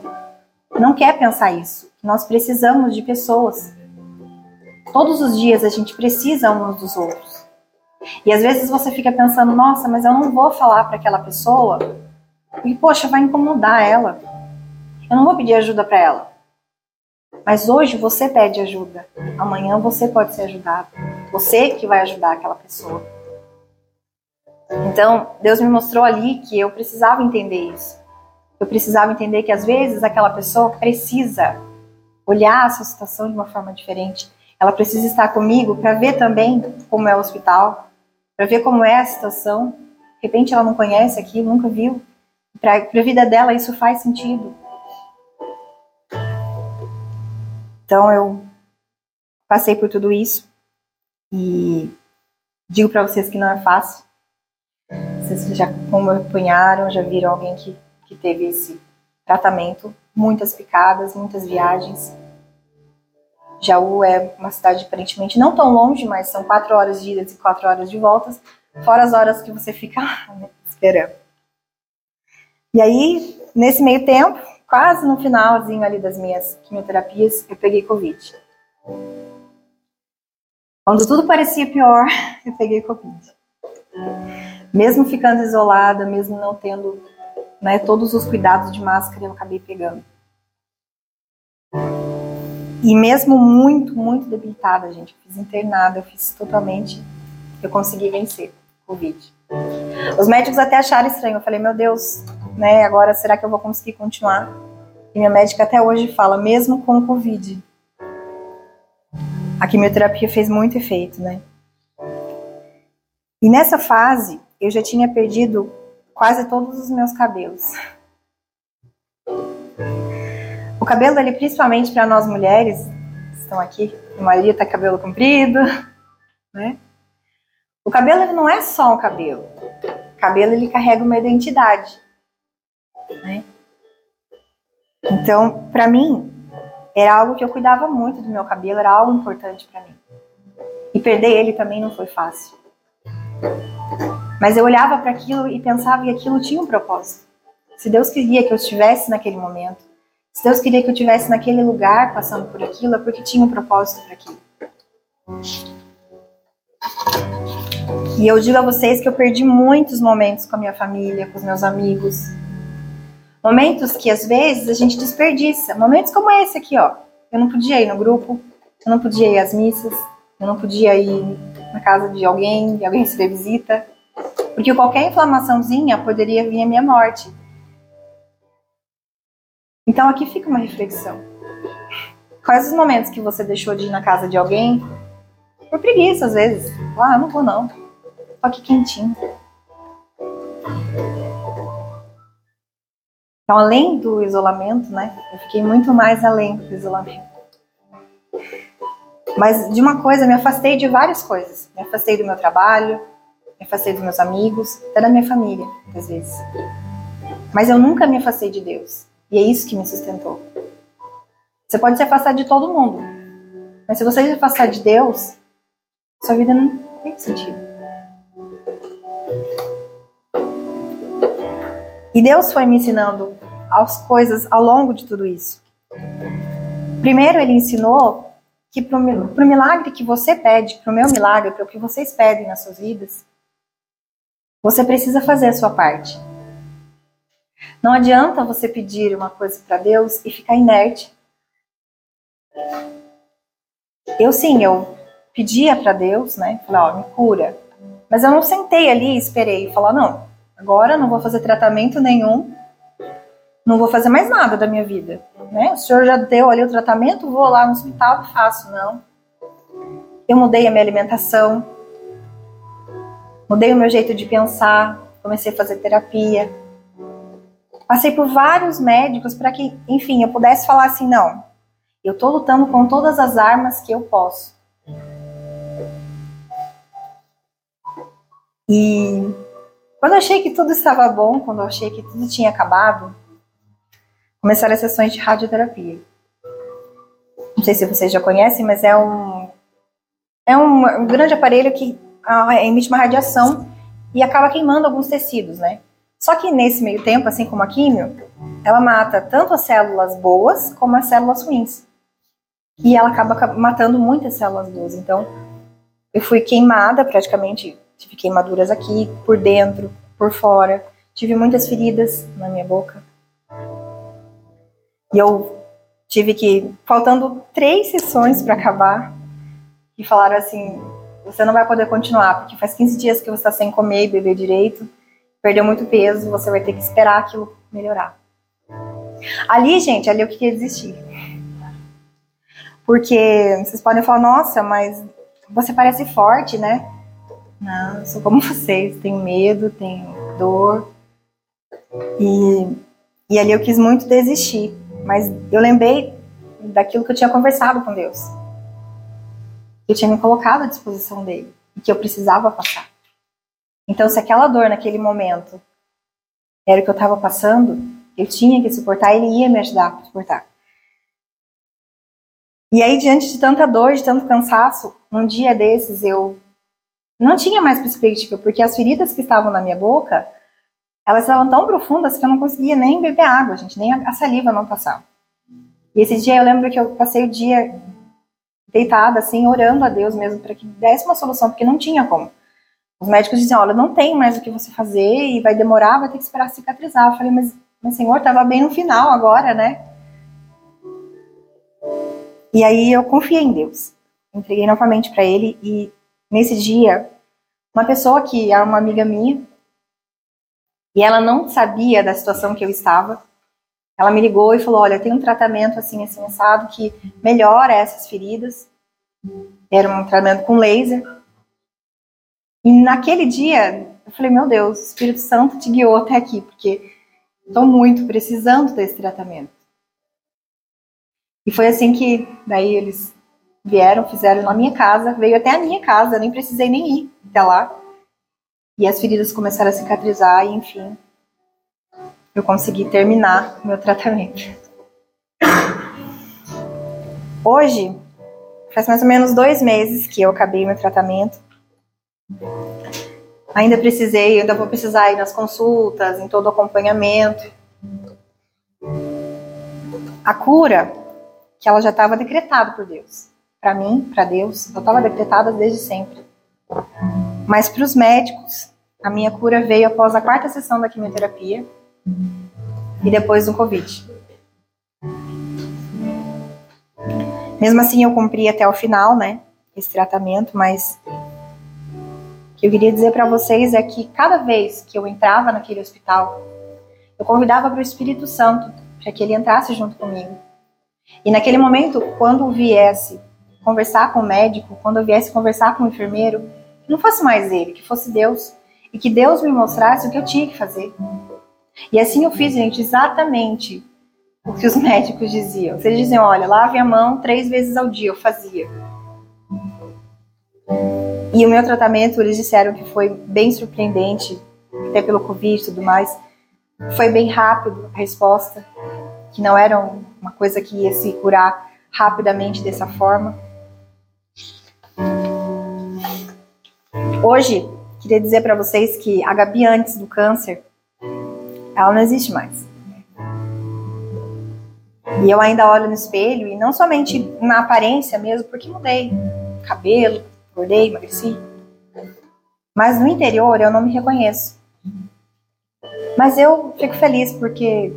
não quer pensar isso. Nós precisamos de pessoas. Todos os dias a gente precisa uns dos outros. E às vezes você fica pensando, nossa, mas eu não vou falar para aquela pessoa, e poxa, vai incomodar ela. Eu não vou pedir ajuda para ela. Mas hoje você pede ajuda. Amanhã você pode ser ajudado. Você que vai ajudar aquela pessoa. Então, Deus me mostrou ali que eu precisava entender isso. Eu precisava entender que às vezes aquela pessoa precisa olhar a sua situação de uma forma diferente. Ela precisa estar comigo para ver também como é o hospital, para ver como é a situação. De repente ela não conhece aquilo, nunca viu. Para a vida dela isso faz sentido. Então eu passei por tudo isso e digo para vocês que não é fácil. Vocês já acompanharam, já viram alguém que, que teve esse tratamento, muitas picadas, muitas viagens. Jaú é uma cidade aparentemente não tão longe, mas são quatro horas de idas e quatro horas de voltas, fora as horas que você fica lá, né, esperando. E aí, nesse meio tempo, quase no finalzinho ali das minhas quimioterapias, eu peguei Covid. Quando tudo parecia pior, eu peguei Covid mesmo ficando isolada, mesmo não tendo né, todos os cuidados de máscara, eu acabei pegando. E mesmo muito, muito debilitada, gente, eu fiz internada, eu fiz totalmente, eu consegui vencer Covid. Os médicos até acharam estranho, eu falei, meu Deus, né, agora será que eu vou conseguir continuar? E minha médica até hoje fala, mesmo com o Covid, a quimioterapia fez muito efeito, né? E nessa fase, eu já tinha perdido quase todos os meus cabelos. O cabelo, ele principalmente para nós mulheres, estão aqui, a maioria tá cabelo comprido, né? O cabelo ele não é só um cabelo. O cabelo ele carrega uma identidade, né? Então, para mim, era algo que eu cuidava muito do meu cabelo, era algo importante para mim. E perder ele também não foi fácil. Mas eu olhava para aquilo e pensava que aquilo tinha um propósito. Se Deus queria que eu estivesse naquele momento, se Deus queria que eu estivesse naquele lugar passando por aquilo, é porque tinha um propósito para aquilo. E eu digo a vocês que eu perdi muitos momentos com a minha família, com os meus amigos. Momentos que às vezes a gente desperdiça. Momentos como esse aqui, ó. Eu não podia ir no grupo, eu não podia ir às missas, eu não podia ir na casa de alguém, de alguém receber visita. Porque qualquer inflamaçãozinha poderia vir a minha morte. Então aqui fica uma reflexão. Quais os momentos que você deixou de ir na casa de alguém por preguiça, às vezes? Ah, não vou não. Tô aqui quentinho. Então, além do isolamento, né? Eu fiquei muito mais além do isolamento. Mas de uma coisa, me afastei de várias coisas. Me afastei do meu trabalho, me afastei dos meus amigos, até da minha família, às vezes. Mas eu nunca me afastei de Deus. E é isso que me sustentou. Você pode se afastar de todo mundo, mas se você se afastar de Deus, sua vida não tem sentido. E Deus foi me ensinando as coisas ao longo de tudo isso. Primeiro, Ele ensinou que para o milagre que você pede, para o meu milagre, para o que vocês pedem nas suas vidas, você precisa fazer a sua parte. Não adianta você pedir uma coisa para Deus e ficar inerte. Eu sim, eu pedia para Deus, né? Falei, ó, me cura. Mas eu não sentei ali e esperei e falar, não, agora não vou fazer tratamento nenhum, não vou fazer mais nada da minha vida. Né? O senhor já deu ali o tratamento, vou lá no hospital e faço, não. Eu mudei a minha alimentação, mudei o meu jeito de pensar, comecei a fazer terapia, Passei por vários médicos para que, enfim, eu pudesse falar assim: não, eu estou lutando com todas as armas que eu posso. E quando eu achei que tudo estava bom, quando eu achei que tudo tinha acabado, começaram as sessões de radioterapia. Não sei se vocês já conhecem, mas é um é um, grande aparelho que ah, emite uma radiação e acaba queimando alguns tecidos, né? Só que nesse meio tempo, assim como a químio, ela mata tanto as células boas como as células ruins. E ela acaba matando muitas células boas. Então, eu fui queimada praticamente, tive queimaduras aqui, por dentro, por fora. Tive muitas feridas na minha boca. E eu tive que, faltando três sessões para acabar, e falaram assim: você não vai poder continuar, porque faz 15 dias que você está sem comer e beber direito perdeu muito peso, você vai ter que esperar aquilo melhorar. Ali, gente, ali eu queria desistir. Porque vocês podem falar, nossa, mas você parece forte, né? Eu sou como vocês, tenho medo, tenho dor. E, e ali eu quis muito desistir. Mas eu lembrei daquilo que eu tinha conversado com Deus. Eu tinha me colocado à disposição dele. E que eu precisava passar. Então, se aquela dor naquele momento era o que eu estava passando, eu tinha que suportar, ele ia me ajudar a suportar. E aí, diante de tanta dor, de tanto cansaço, num dia desses eu não tinha mais perspectiva, porque as feridas que estavam na minha boca, elas estavam tão profundas que eu não conseguia nem beber água, gente, nem a saliva não passava. E esse dia eu lembro que eu passei o dia deitada, assim, orando a Deus mesmo para que desse uma solução, porque não tinha como. Os médicos diziam, olha, não tem mais o que você fazer e vai demorar, vai ter que esperar cicatrizar. Eu falei, mas, mas senhor, estava bem no final agora, né? E aí eu confiei em Deus. Entreguei novamente para ele e nesse dia, uma pessoa que era uma amiga minha e ela não sabia da situação que eu estava, ela me ligou e falou, olha, tem um tratamento assim, assim, assado que melhora essas feridas. Era um tratamento com laser e naquele dia, eu falei, meu Deus, o Espírito Santo te guiou até aqui, porque estou muito precisando desse tratamento. E foi assim que daí eles vieram, fizeram na minha casa, veio até a minha casa, nem precisei nem ir até lá. E as feridas começaram a cicatrizar e enfim, eu consegui terminar meu tratamento. Hoje, faz mais ou menos dois meses que eu acabei meu tratamento. Ainda precisei, ainda vou precisar ir nas consultas, em todo o acompanhamento. A cura, que ela já estava decretada por Deus. Para mim, para Deus, ela estava decretada desde sempre. Mas para os médicos, a minha cura veio após a quarta sessão da quimioterapia e depois do Covid. Mesmo assim, eu cumpri até o final, né, esse tratamento, mas o que eu queria dizer para vocês é que cada vez que eu entrava naquele hospital, eu convidava para o Espírito Santo para que ele entrasse junto comigo. E naquele momento, quando viesse conversar com o médico, quando eu viesse conversar com o enfermeiro, que não fosse mais ele, que fosse Deus, e que Deus me mostrasse o que eu tinha que fazer. E assim eu fiz, gente, exatamente o que os médicos diziam. Eles diziam, olha, lave a mão três vezes ao dia, eu fazia. E o meu tratamento, eles disseram que foi bem surpreendente, até pelo Covid e tudo mais. Foi bem rápido a resposta, que não era uma coisa que ia se curar rapidamente dessa forma. Hoje, queria dizer para vocês que a Gabi antes do câncer, ela não existe mais. E eu ainda olho no espelho, e não somente na aparência mesmo, porque mudei. Cabelo, engordei, emagreci. Mas no interior eu não me reconheço. Mas eu fico feliz porque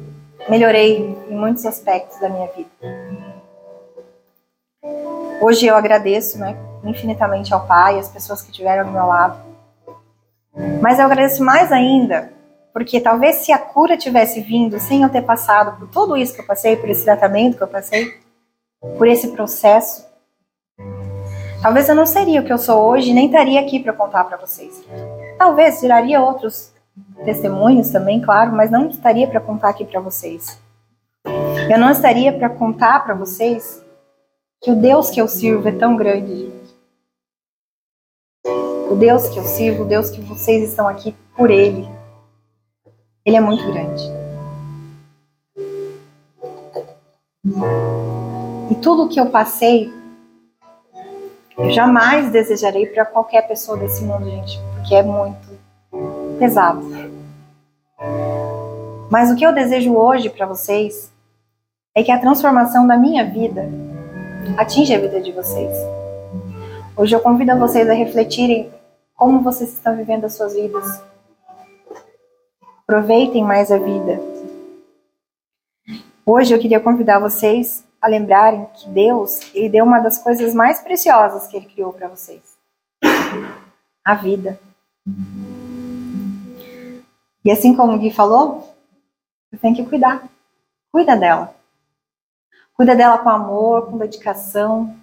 melhorei em muitos aspectos da minha vida. Hoje eu agradeço né, infinitamente ao Pai, as pessoas que estiveram do meu lado. Mas eu agradeço mais ainda porque talvez se a cura tivesse vindo sem eu ter passado por tudo isso que eu passei, por esse tratamento que eu passei, por esse processo, talvez eu não seria o que eu sou hoje, nem estaria aqui para contar para vocês. Talvez viraria outros testemunhos também, claro, mas não estaria para contar aqui para vocês. Eu não estaria para contar para vocês que o Deus que eu sirvo é tão grande. O Deus que eu sirvo, o Deus que vocês estão aqui por Ele. Ele é muito grande. E tudo que eu passei, eu jamais desejarei para qualquer pessoa desse mundo, gente, porque é muito pesado. Mas o que eu desejo hoje para vocês é que a transformação da minha vida atinja a vida de vocês. Hoje eu convido vocês a refletirem como vocês estão vivendo as suas vidas Aproveitem mais a vida. Hoje eu queria convidar vocês a lembrarem que Deus, ele deu uma das coisas mais preciosas que ele criou para vocês. A vida. E assim como o Gui falou, você tem que cuidar. Cuida dela. Cuida dela com amor, com dedicação.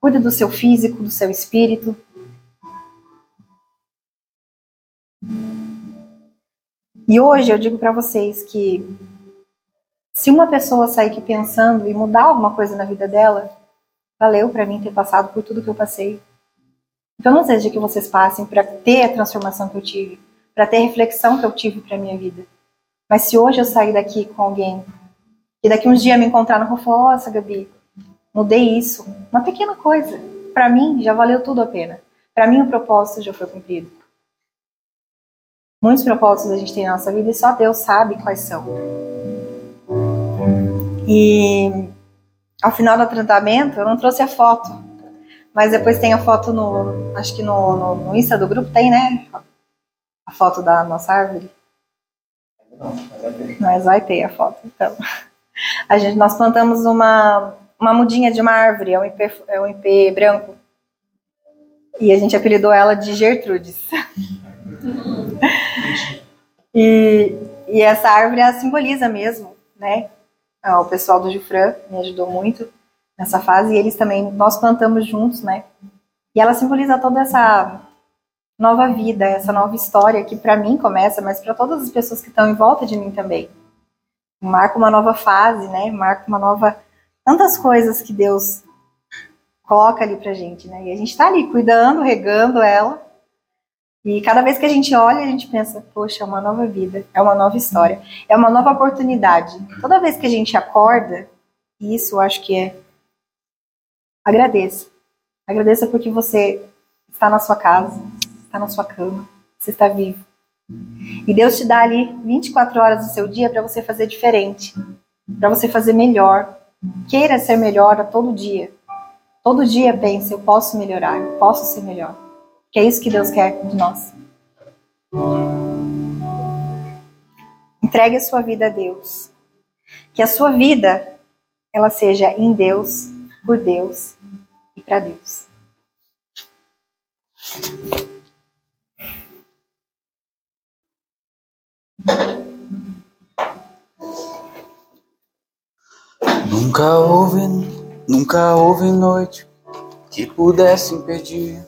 Cuida do seu físico, do seu espírito. E hoje eu digo para vocês que se uma pessoa sair aqui pensando e mudar alguma coisa na vida dela, valeu para mim ter passado por tudo que eu passei. Então não seja que vocês passem para ter a transformação que eu tive, para ter a reflexão que eu tive para minha vida. Mas se hoje eu sair daqui com alguém e daqui uns dias me encontrar na rua, nossa, Gabi, mudei isso, uma pequena coisa. Para mim já valeu tudo a pena. Para mim o propósito já foi cumprido. Muitos propósitos a gente tem na nossa vida e só Deus sabe quais são. E ao final do tratamento, eu não trouxe a foto, mas depois tem a foto no, acho que no, no, no Insta do grupo tem, né? A foto da nossa árvore. Mas vai ter a foto, então. A gente, nós plantamos uma, uma mudinha de uma árvore, é um IP, é um IP branco. E a gente apelidou ela de Gertrudes. e, e essa árvore ela simboliza mesmo, né? Ah, o pessoal do Gifran me ajudou muito nessa fase e eles também, nós plantamos juntos, né? E ela simboliza toda essa nova vida, essa nova história que para mim começa, mas para todas as pessoas que estão em volta de mim também. Marca uma nova fase, né? Marca uma nova tantas coisas que Deus coloca ali pra gente, né? E a gente tá ali cuidando, regando ela. E cada vez que a gente olha, a gente pensa, poxa, é uma nova vida, é uma nova história, é uma nova oportunidade. Toda vez que a gente acorda, e isso eu acho que é agradeça. Agradeça porque você está na sua casa, está na sua cama, você está vivo. E Deus te dá ali 24 horas do seu dia para você fazer diferente, para você fazer melhor. Queira ser melhor a todo dia. Todo dia pense, eu posso melhorar, eu posso ser melhor. Que é isso que Deus quer de nós. Entregue a sua vida a Deus. Que a sua vida ela seja em Deus, por Deus e para Deus. Nunca houve, nunca houve noite que pudesse impedir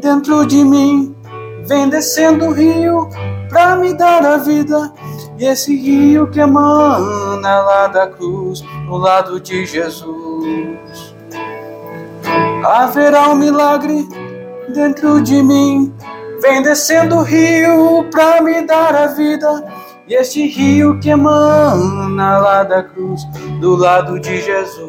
dentro de mim, vem descendo o rio para me dar a vida. E esse rio que emana lá da cruz, no lado de Jesus. Haverá um milagre dentro de mim, vem descendo o rio para me dar a vida. E este rio que emana lá da cruz, do lado de Jesus.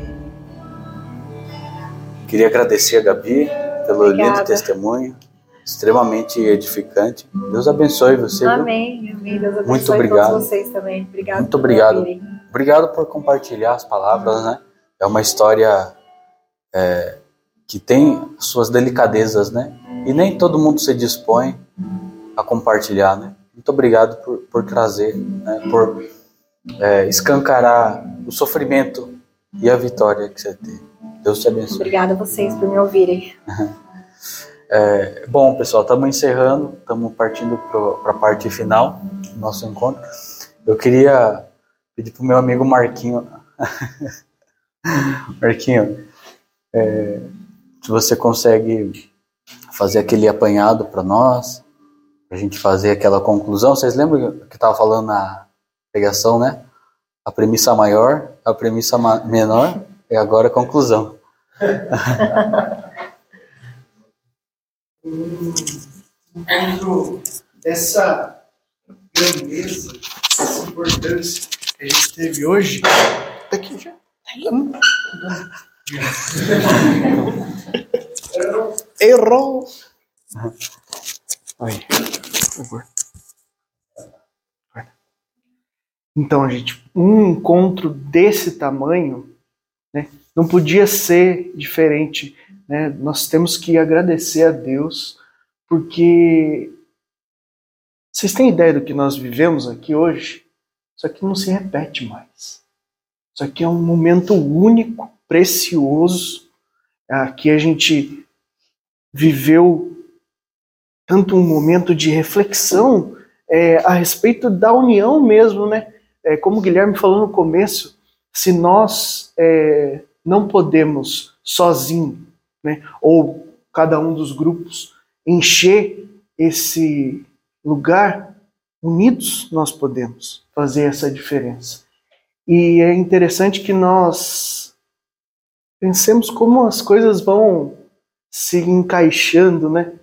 Queria agradecer a Gabi pelo Obrigada. lindo testemunho, extremamente edificante. Deus abençoe você. Amém. Amém. Deus abençoe Muito obrigado. todos vocês também. Obrigado Muito obrigado. Obrigado por compartilhar as palavras, né? É uma história é, que tem suas delicadezas, né? E nem todo mundo se dispõe a compartilhar, né? Muito obrigado por, por trazer, né? por é, escancarar o sofrimento e a vitória que você teve. Deus te abençoe. Obrigada a vocês por me ouvirem. É, bom, pessoal, estamos encerrando, estamos partindo para a parte final do nosso encontro. Eu queria pedir para o meu amigo Marquinho. Marquinho, é, se você consegue fazer aquele apanhado para nós, para a gente fazer aquela conclusão. Vocês lembram que estava falando na pregação, né? A premissa maior, a premissa menor e agora a conclusão. Dentro dessa grandeza, dessa importância que a gente teve hoje, tá aqui já. Errou! Aí, por favor. Então, gente, um encontro desse tamanho não podia ser diferente. Né? Nós temos que agradecer a Deus, porque vocês têm ideia do que nós vivemos aqui hoje? Isso aqui não se repete mais. Isso aqui é um momento único, precioso. Aqui a gente viveu tanto um momento de reflexão é, a respeito da união mesmo, né? É, como o Guilherme falou no começo, se nós é, não podemos sozinho, né, ou cada um dos grupos, encher esse lugar, unidos nós podemos fazer essa diferença. E é interessante que nós pensemos como as coisas vão se encaixando, né?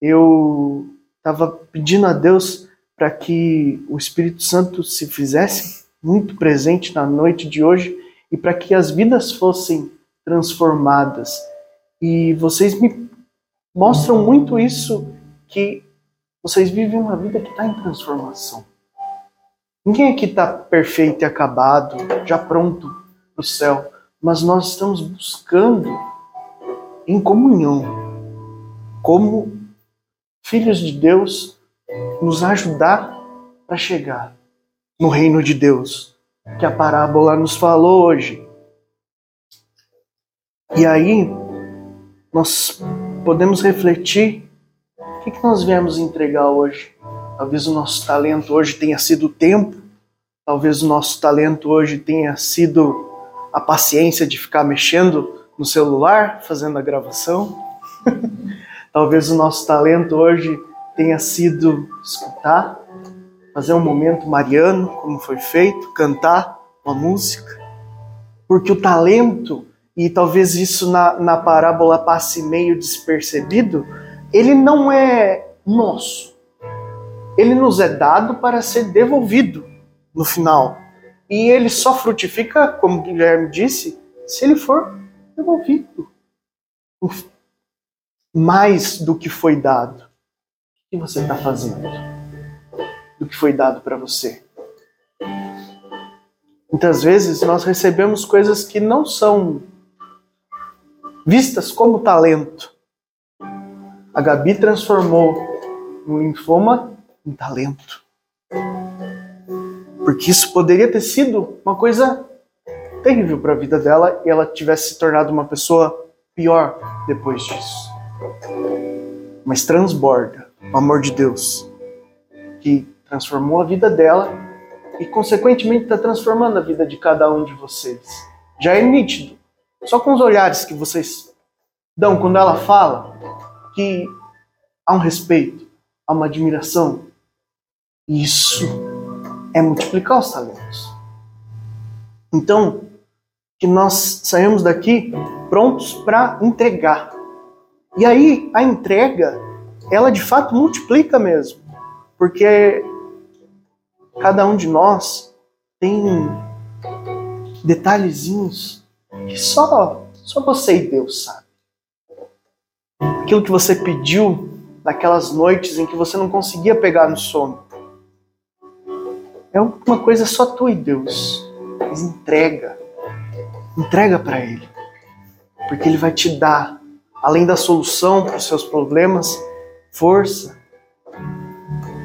Eu estava pedindo a Deus para que o Espírito Santo se fizesse muito presente na noite de hoje e para que as vidas fossem transformadas. E vocês me mostram muito isso que vocês vivem uma vida que está em transformação. Ninguém aqui está perfeito e acabado, já pronto para o céu, mas nós estamos buscando em comunhão, como filhos de Deus, nos ajudar para chegar no reino de Deus, que a parábola nos falou hoje. E aí, nós podemos refletir o que, que nós viemos entregar hoje. Talvez o nosso talento hoje tenha sido o tempo, talvez o nosso talento hoje tenha sido a paciência de ficar mexendo no celular, fazendo a gravação. talvez o nosso talento hoje tenha sido escutar, fazer um momento mariano, como foi feito, cantar uma música. Porque o talento, e talvez isso na, na parábola passe meio despercebido, ele não é nosso ele nos é dado para ser devolvido no final. E ele só frutifica, como Guilherme disse, se ele for devolvido. Mais do que foi dado. O que você está fazendo? Do que foi dado para você? Muitas vezes nós recebemos coisas que não são vistas como talento. A Gabi transformou um linfoma um talento. Porque isso poderia ter sido uma coisa terrível para a vida dela e ela tivesse se tornado uma pessoa pior depois disso. Mas transborda o amor de Deus que transformou a vida dela e, consequentemente, está transformando a vida de cada um de vocês. Já é nítido, só com os olhares que vocês dão quando ela fala, que há um respeito, há uma admiração, isso é multiplicar os talentos. Então, que nós saímos daqui prontos para entregar. E aí, a entrega, ela de fato multiplica mesmo. Porque cada um de nós tem detalhezinhos que só, só você e Deus sabe. Aquilo que você pediu naquelas noites em que você não conseguia pegar no sono é uma coisa só tu e Deus. Mas entrega. Entrega para Ele. Porque Ele vai te dar, além da solução para os seus problemas, força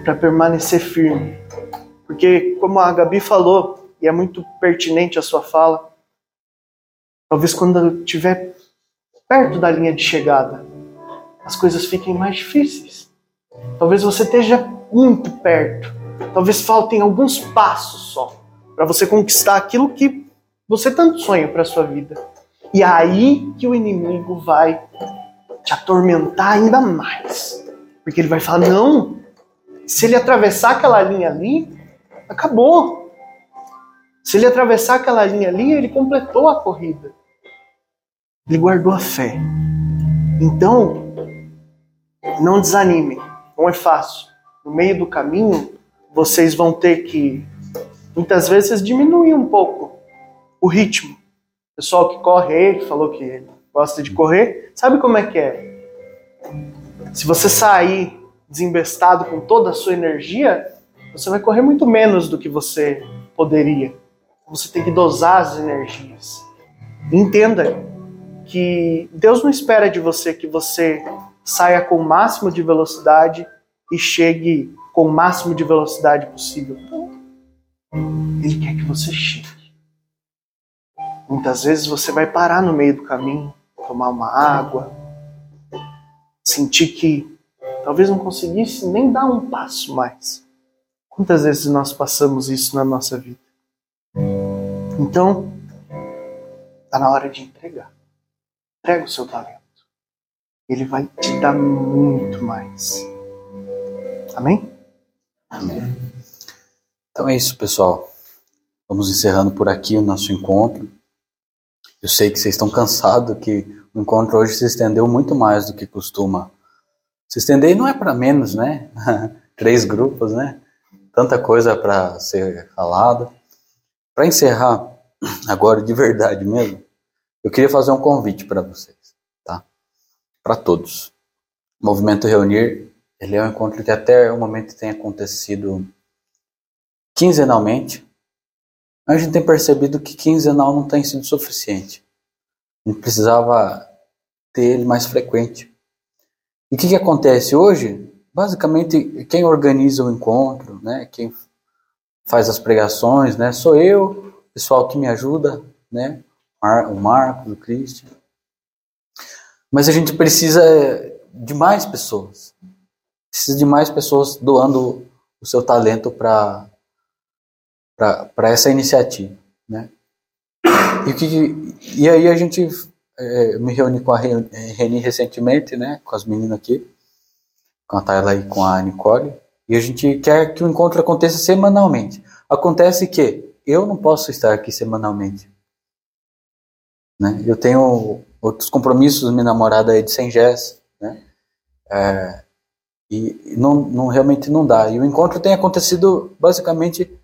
para permanecer firme. Porque, como a Gabi falou, e é muito pertinente a sua fala, talvez quando estiver perto da linha de chegada, as coisas fiquem mais difíceis. Talvez você esteja muito perto Talvez faltem alguns passos só para você conquistar aquilo que você tanto sonha para sua vida. E é aí que o inimigo vai te atormentar ainda mais. Porque ele vai falar: não, se ele atravessar aquela linha ali, acabou. Se ele atravessar aquela linha ali, ele completou a corrida. Ele guardou a fé. Então, não desanime, não é fácil. No meio do caminho, vocês vão ter que, muitas vezes, diminuir um pouco o ritmo. O pessoal que corre, ele falou que gosta de correr, sabe como é que é? Se você sair desembestado com toda a sua energia, você vai correr muito menos do que você poderia. Você tem que dosar as energias. Entenda que Deus não espera de você que você saia com o máximo de velocidade e chegue com o máximo de velocidade possível. Ele quer que você chegue. Muitas vezes você vai parar no meio do caminho, tomar uma água, sentir que talvez não conseguisse nem dar um passo mais. Quantas vezes nós passamos isso na nossa vida? Então, Está na hora de entregar. Entrega o seu talento. Ele vai te dar muito mais. Amém? Amém. Então é isso, pessoal. Vamos encerrando por aqui o nosso encontro. Eu sei que vocês estão cansados, que o encontro hoje se estendeu muito mais do que costuma se estender. Não é para menos, né? Três grupos, né? Tanta coisa para ser falada. Para encerrar, agora de verdade mesmo, eu queria fazer um convite para vocês, tá? Para todos. O Movimento Reunir, ele é um encontro que até o momento tem acontecido quinzenalmente. A gente tem percebido que quinzenal não tem sido suficiente. A gente precisava ter ele mais frequente. E o que, que acontece hoje? Basicamente, quem organiza o encontro, né, quem faz as pregações, né, sou eu, o pessoal que me ajuda, né, o Marcos, o Christian. Mas a gente precisa de mais pessoas. Precisa de mais pessoas doando o seu talento para para essa iniciativa, né? E, que, e aí a gente é, me reuni com a Reni recentemente, né, com as meninas aqui, com a Tayla e com a Nicole, e a gente quer que o encontro aconteça semanalmente. Acontece que eu não posso estar aqui semanalmente. Né? Eu tenho outros compromissos, minha namorada é de sem né? É, e não, não, realmente não dá. E o encontro tem acontecido basicamente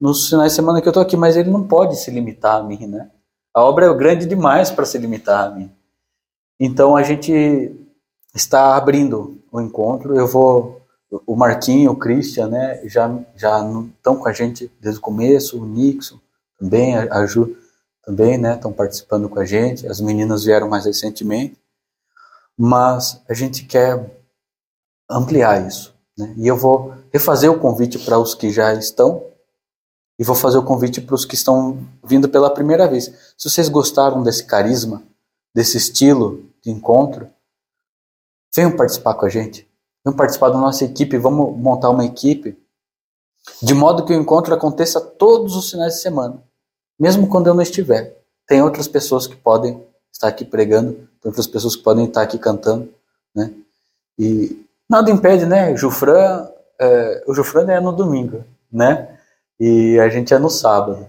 nos finais de semana que eu estou aqui, mas ele não pode se limitar a mim, né? A obra é grande demais para se limitar a mim. Então a gente está abrindo o encontro. Eu vou, o Marquinho, o Christian, né, já já estão com a gente desde o começo. O Nixon também, a Ju também, né, estão participando com a gente. As meninas vieram mais recentemente, mas a gente quer ampliar isso. Né? E eu vou refazer o convite para os que já estão e vou fazer o convite para os que estão vindo pela primeira vez. Se vocês gostaram desse carisma, desse estilo de encontro, venham participar com a gente. Venham participar da nossa equipe. Vamos montar uma equipe de modo que o encontro aconteça todos os finais de semana, mesmo quando eu não estiver. Tem outras pessoas que podem estar aqui pregando, tem outras pessoas que podem estar aqui cantando, né? E nada impede, né? Jufran, é, o Jufran é no domingo, né? e a gente é no sábado.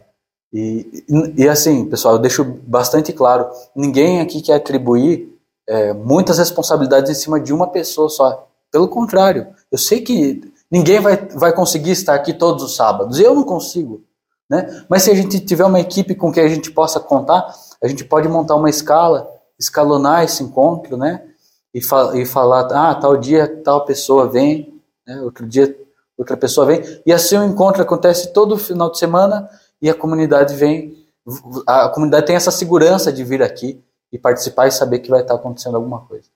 E, e, assim, pessoal, eu deixo bastante claro: ninguém aqui quer atribuir é, muitas responsabilidades em cima de uma pessoa só. Pelo contrário, eu sei que ninguém vai, vai conseguir estar aqui todos os sábados. Eu não consigo. Né? Mas se a gente tiver uma equipe com que a gente possa contar, a gente pode montar uma escala, escalonar esse encontro, né? E, fa e falar, ah, tal dia tal pessoa vem, né? outro dia outra pessoa vem, e assim o encontro acontece todo final de semana e a comunidade vem, a comunidade tem essa segurança de vir aqui e participar e saber que vai estar acontecendo alguma coisa.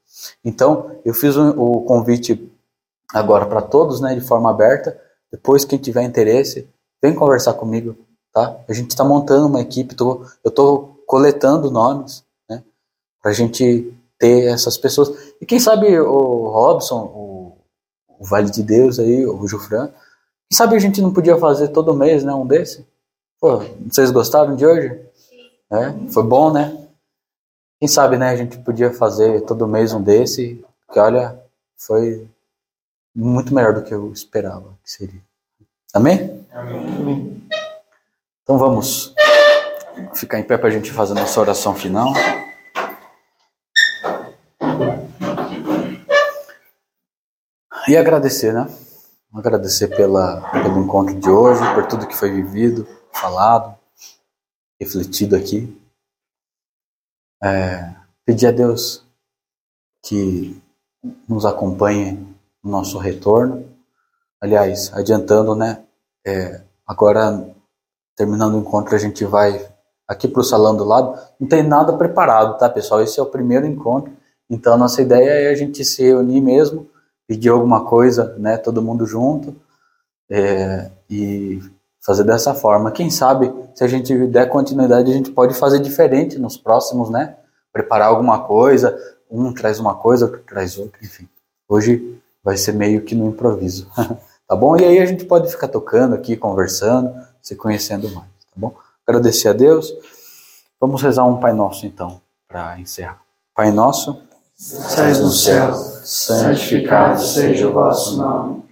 Então, eu fiz o, o convite agora para todos, né, de forma aberta. Depois, quem tiver interesse, vem conversar comigo, tá? A gente está montando uma equipe, tô, eu estou coletando nomes, né, para a gente ter essas pessoas. E quem sabe o Robson, o o Vale de Deus aí, o Jufran. Quem sabe a gente não podia fazer todo mês, né, um desse? Pô, vocês gostaram de hoje? É, foi bom, né? Quem sabe, né, a gente podia fazer todo mês um desse, que olha, foi muito melhor do que eu esperava que seria. Amém? Amém. Então vamos ficar em pé para a gente fazer a nossa oração final. E agradecer, né? Agradecer pela, pelo encontro de hoje, por tudo que foi vivido, falado, refletido aqui. É, pedir a Deus que nos acompanhe no nosso retorno. Aliás, adiantando, né? É, agora, terminando o encontro, a gente vai aqui para o salão do lado. Não tem nada preparado, tá, pessoal? Esse é o primeiro encontro. Então, a nossa ideia é a gente se reunir mesmo pedir alguma coisa, né, todo mundo junto, é, e fazer dessa forma. Quem sabe, se a gente der continuidade, a gente pode fazer diferente nos próximos, né? Preparar alguma coisa, um traz uma coisa, outro traz outra, enfim. Hoje vai ser meio que no improviso, tá bom? E aí a gente pode ficar tocando aqui, conversando, se conhecendo mais, tá bom? Agradecer a Deus Vamos rezar um Pai Nosso então, para encerrar. Pai Nosso, Sais no céu, santificado seja o vosso nome.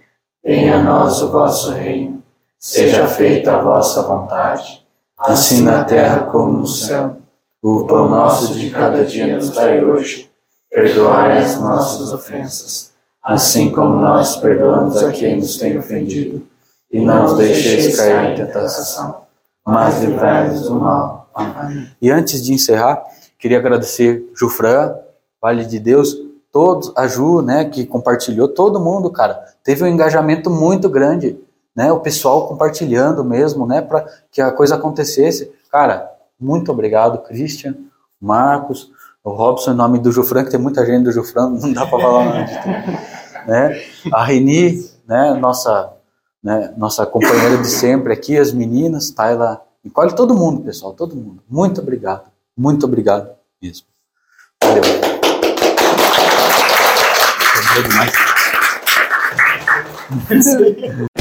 Venha a nós o vosso reino. Seja feita a vossa vontade, assim na terra como no céu. O pão nosso de cada dia nos dai hoje. Perdoai as nossas ofensas, assim como nós perdoamos a quem nos tem ofendido. E não nos deixeis cair em tentação, mas livrai-nos do mal. Amém. E antes de encerrar, queria agradecer Jufran, Vale de Deus, todos, a Ju, né, que compartilhou, todo mundo, cara, teve um engajamento muito grande, né, o pessoal compartilhando mesmo, né, para que a coisa acontecesse. Cara, muito obrigado, Christian, Marcos, o Robson, em nome do Jufran, que tem muita gente do Jufran, não dá para falar o nome de tudo, né, a Reni, né, nossa, né, nossa companheira de sempre aqui, as meninas, Tayla, Nicole, todo mundo, pessoal, todo mundo. Muito obrigado, muito obrigado mesmo. Valeu. Valeu demais.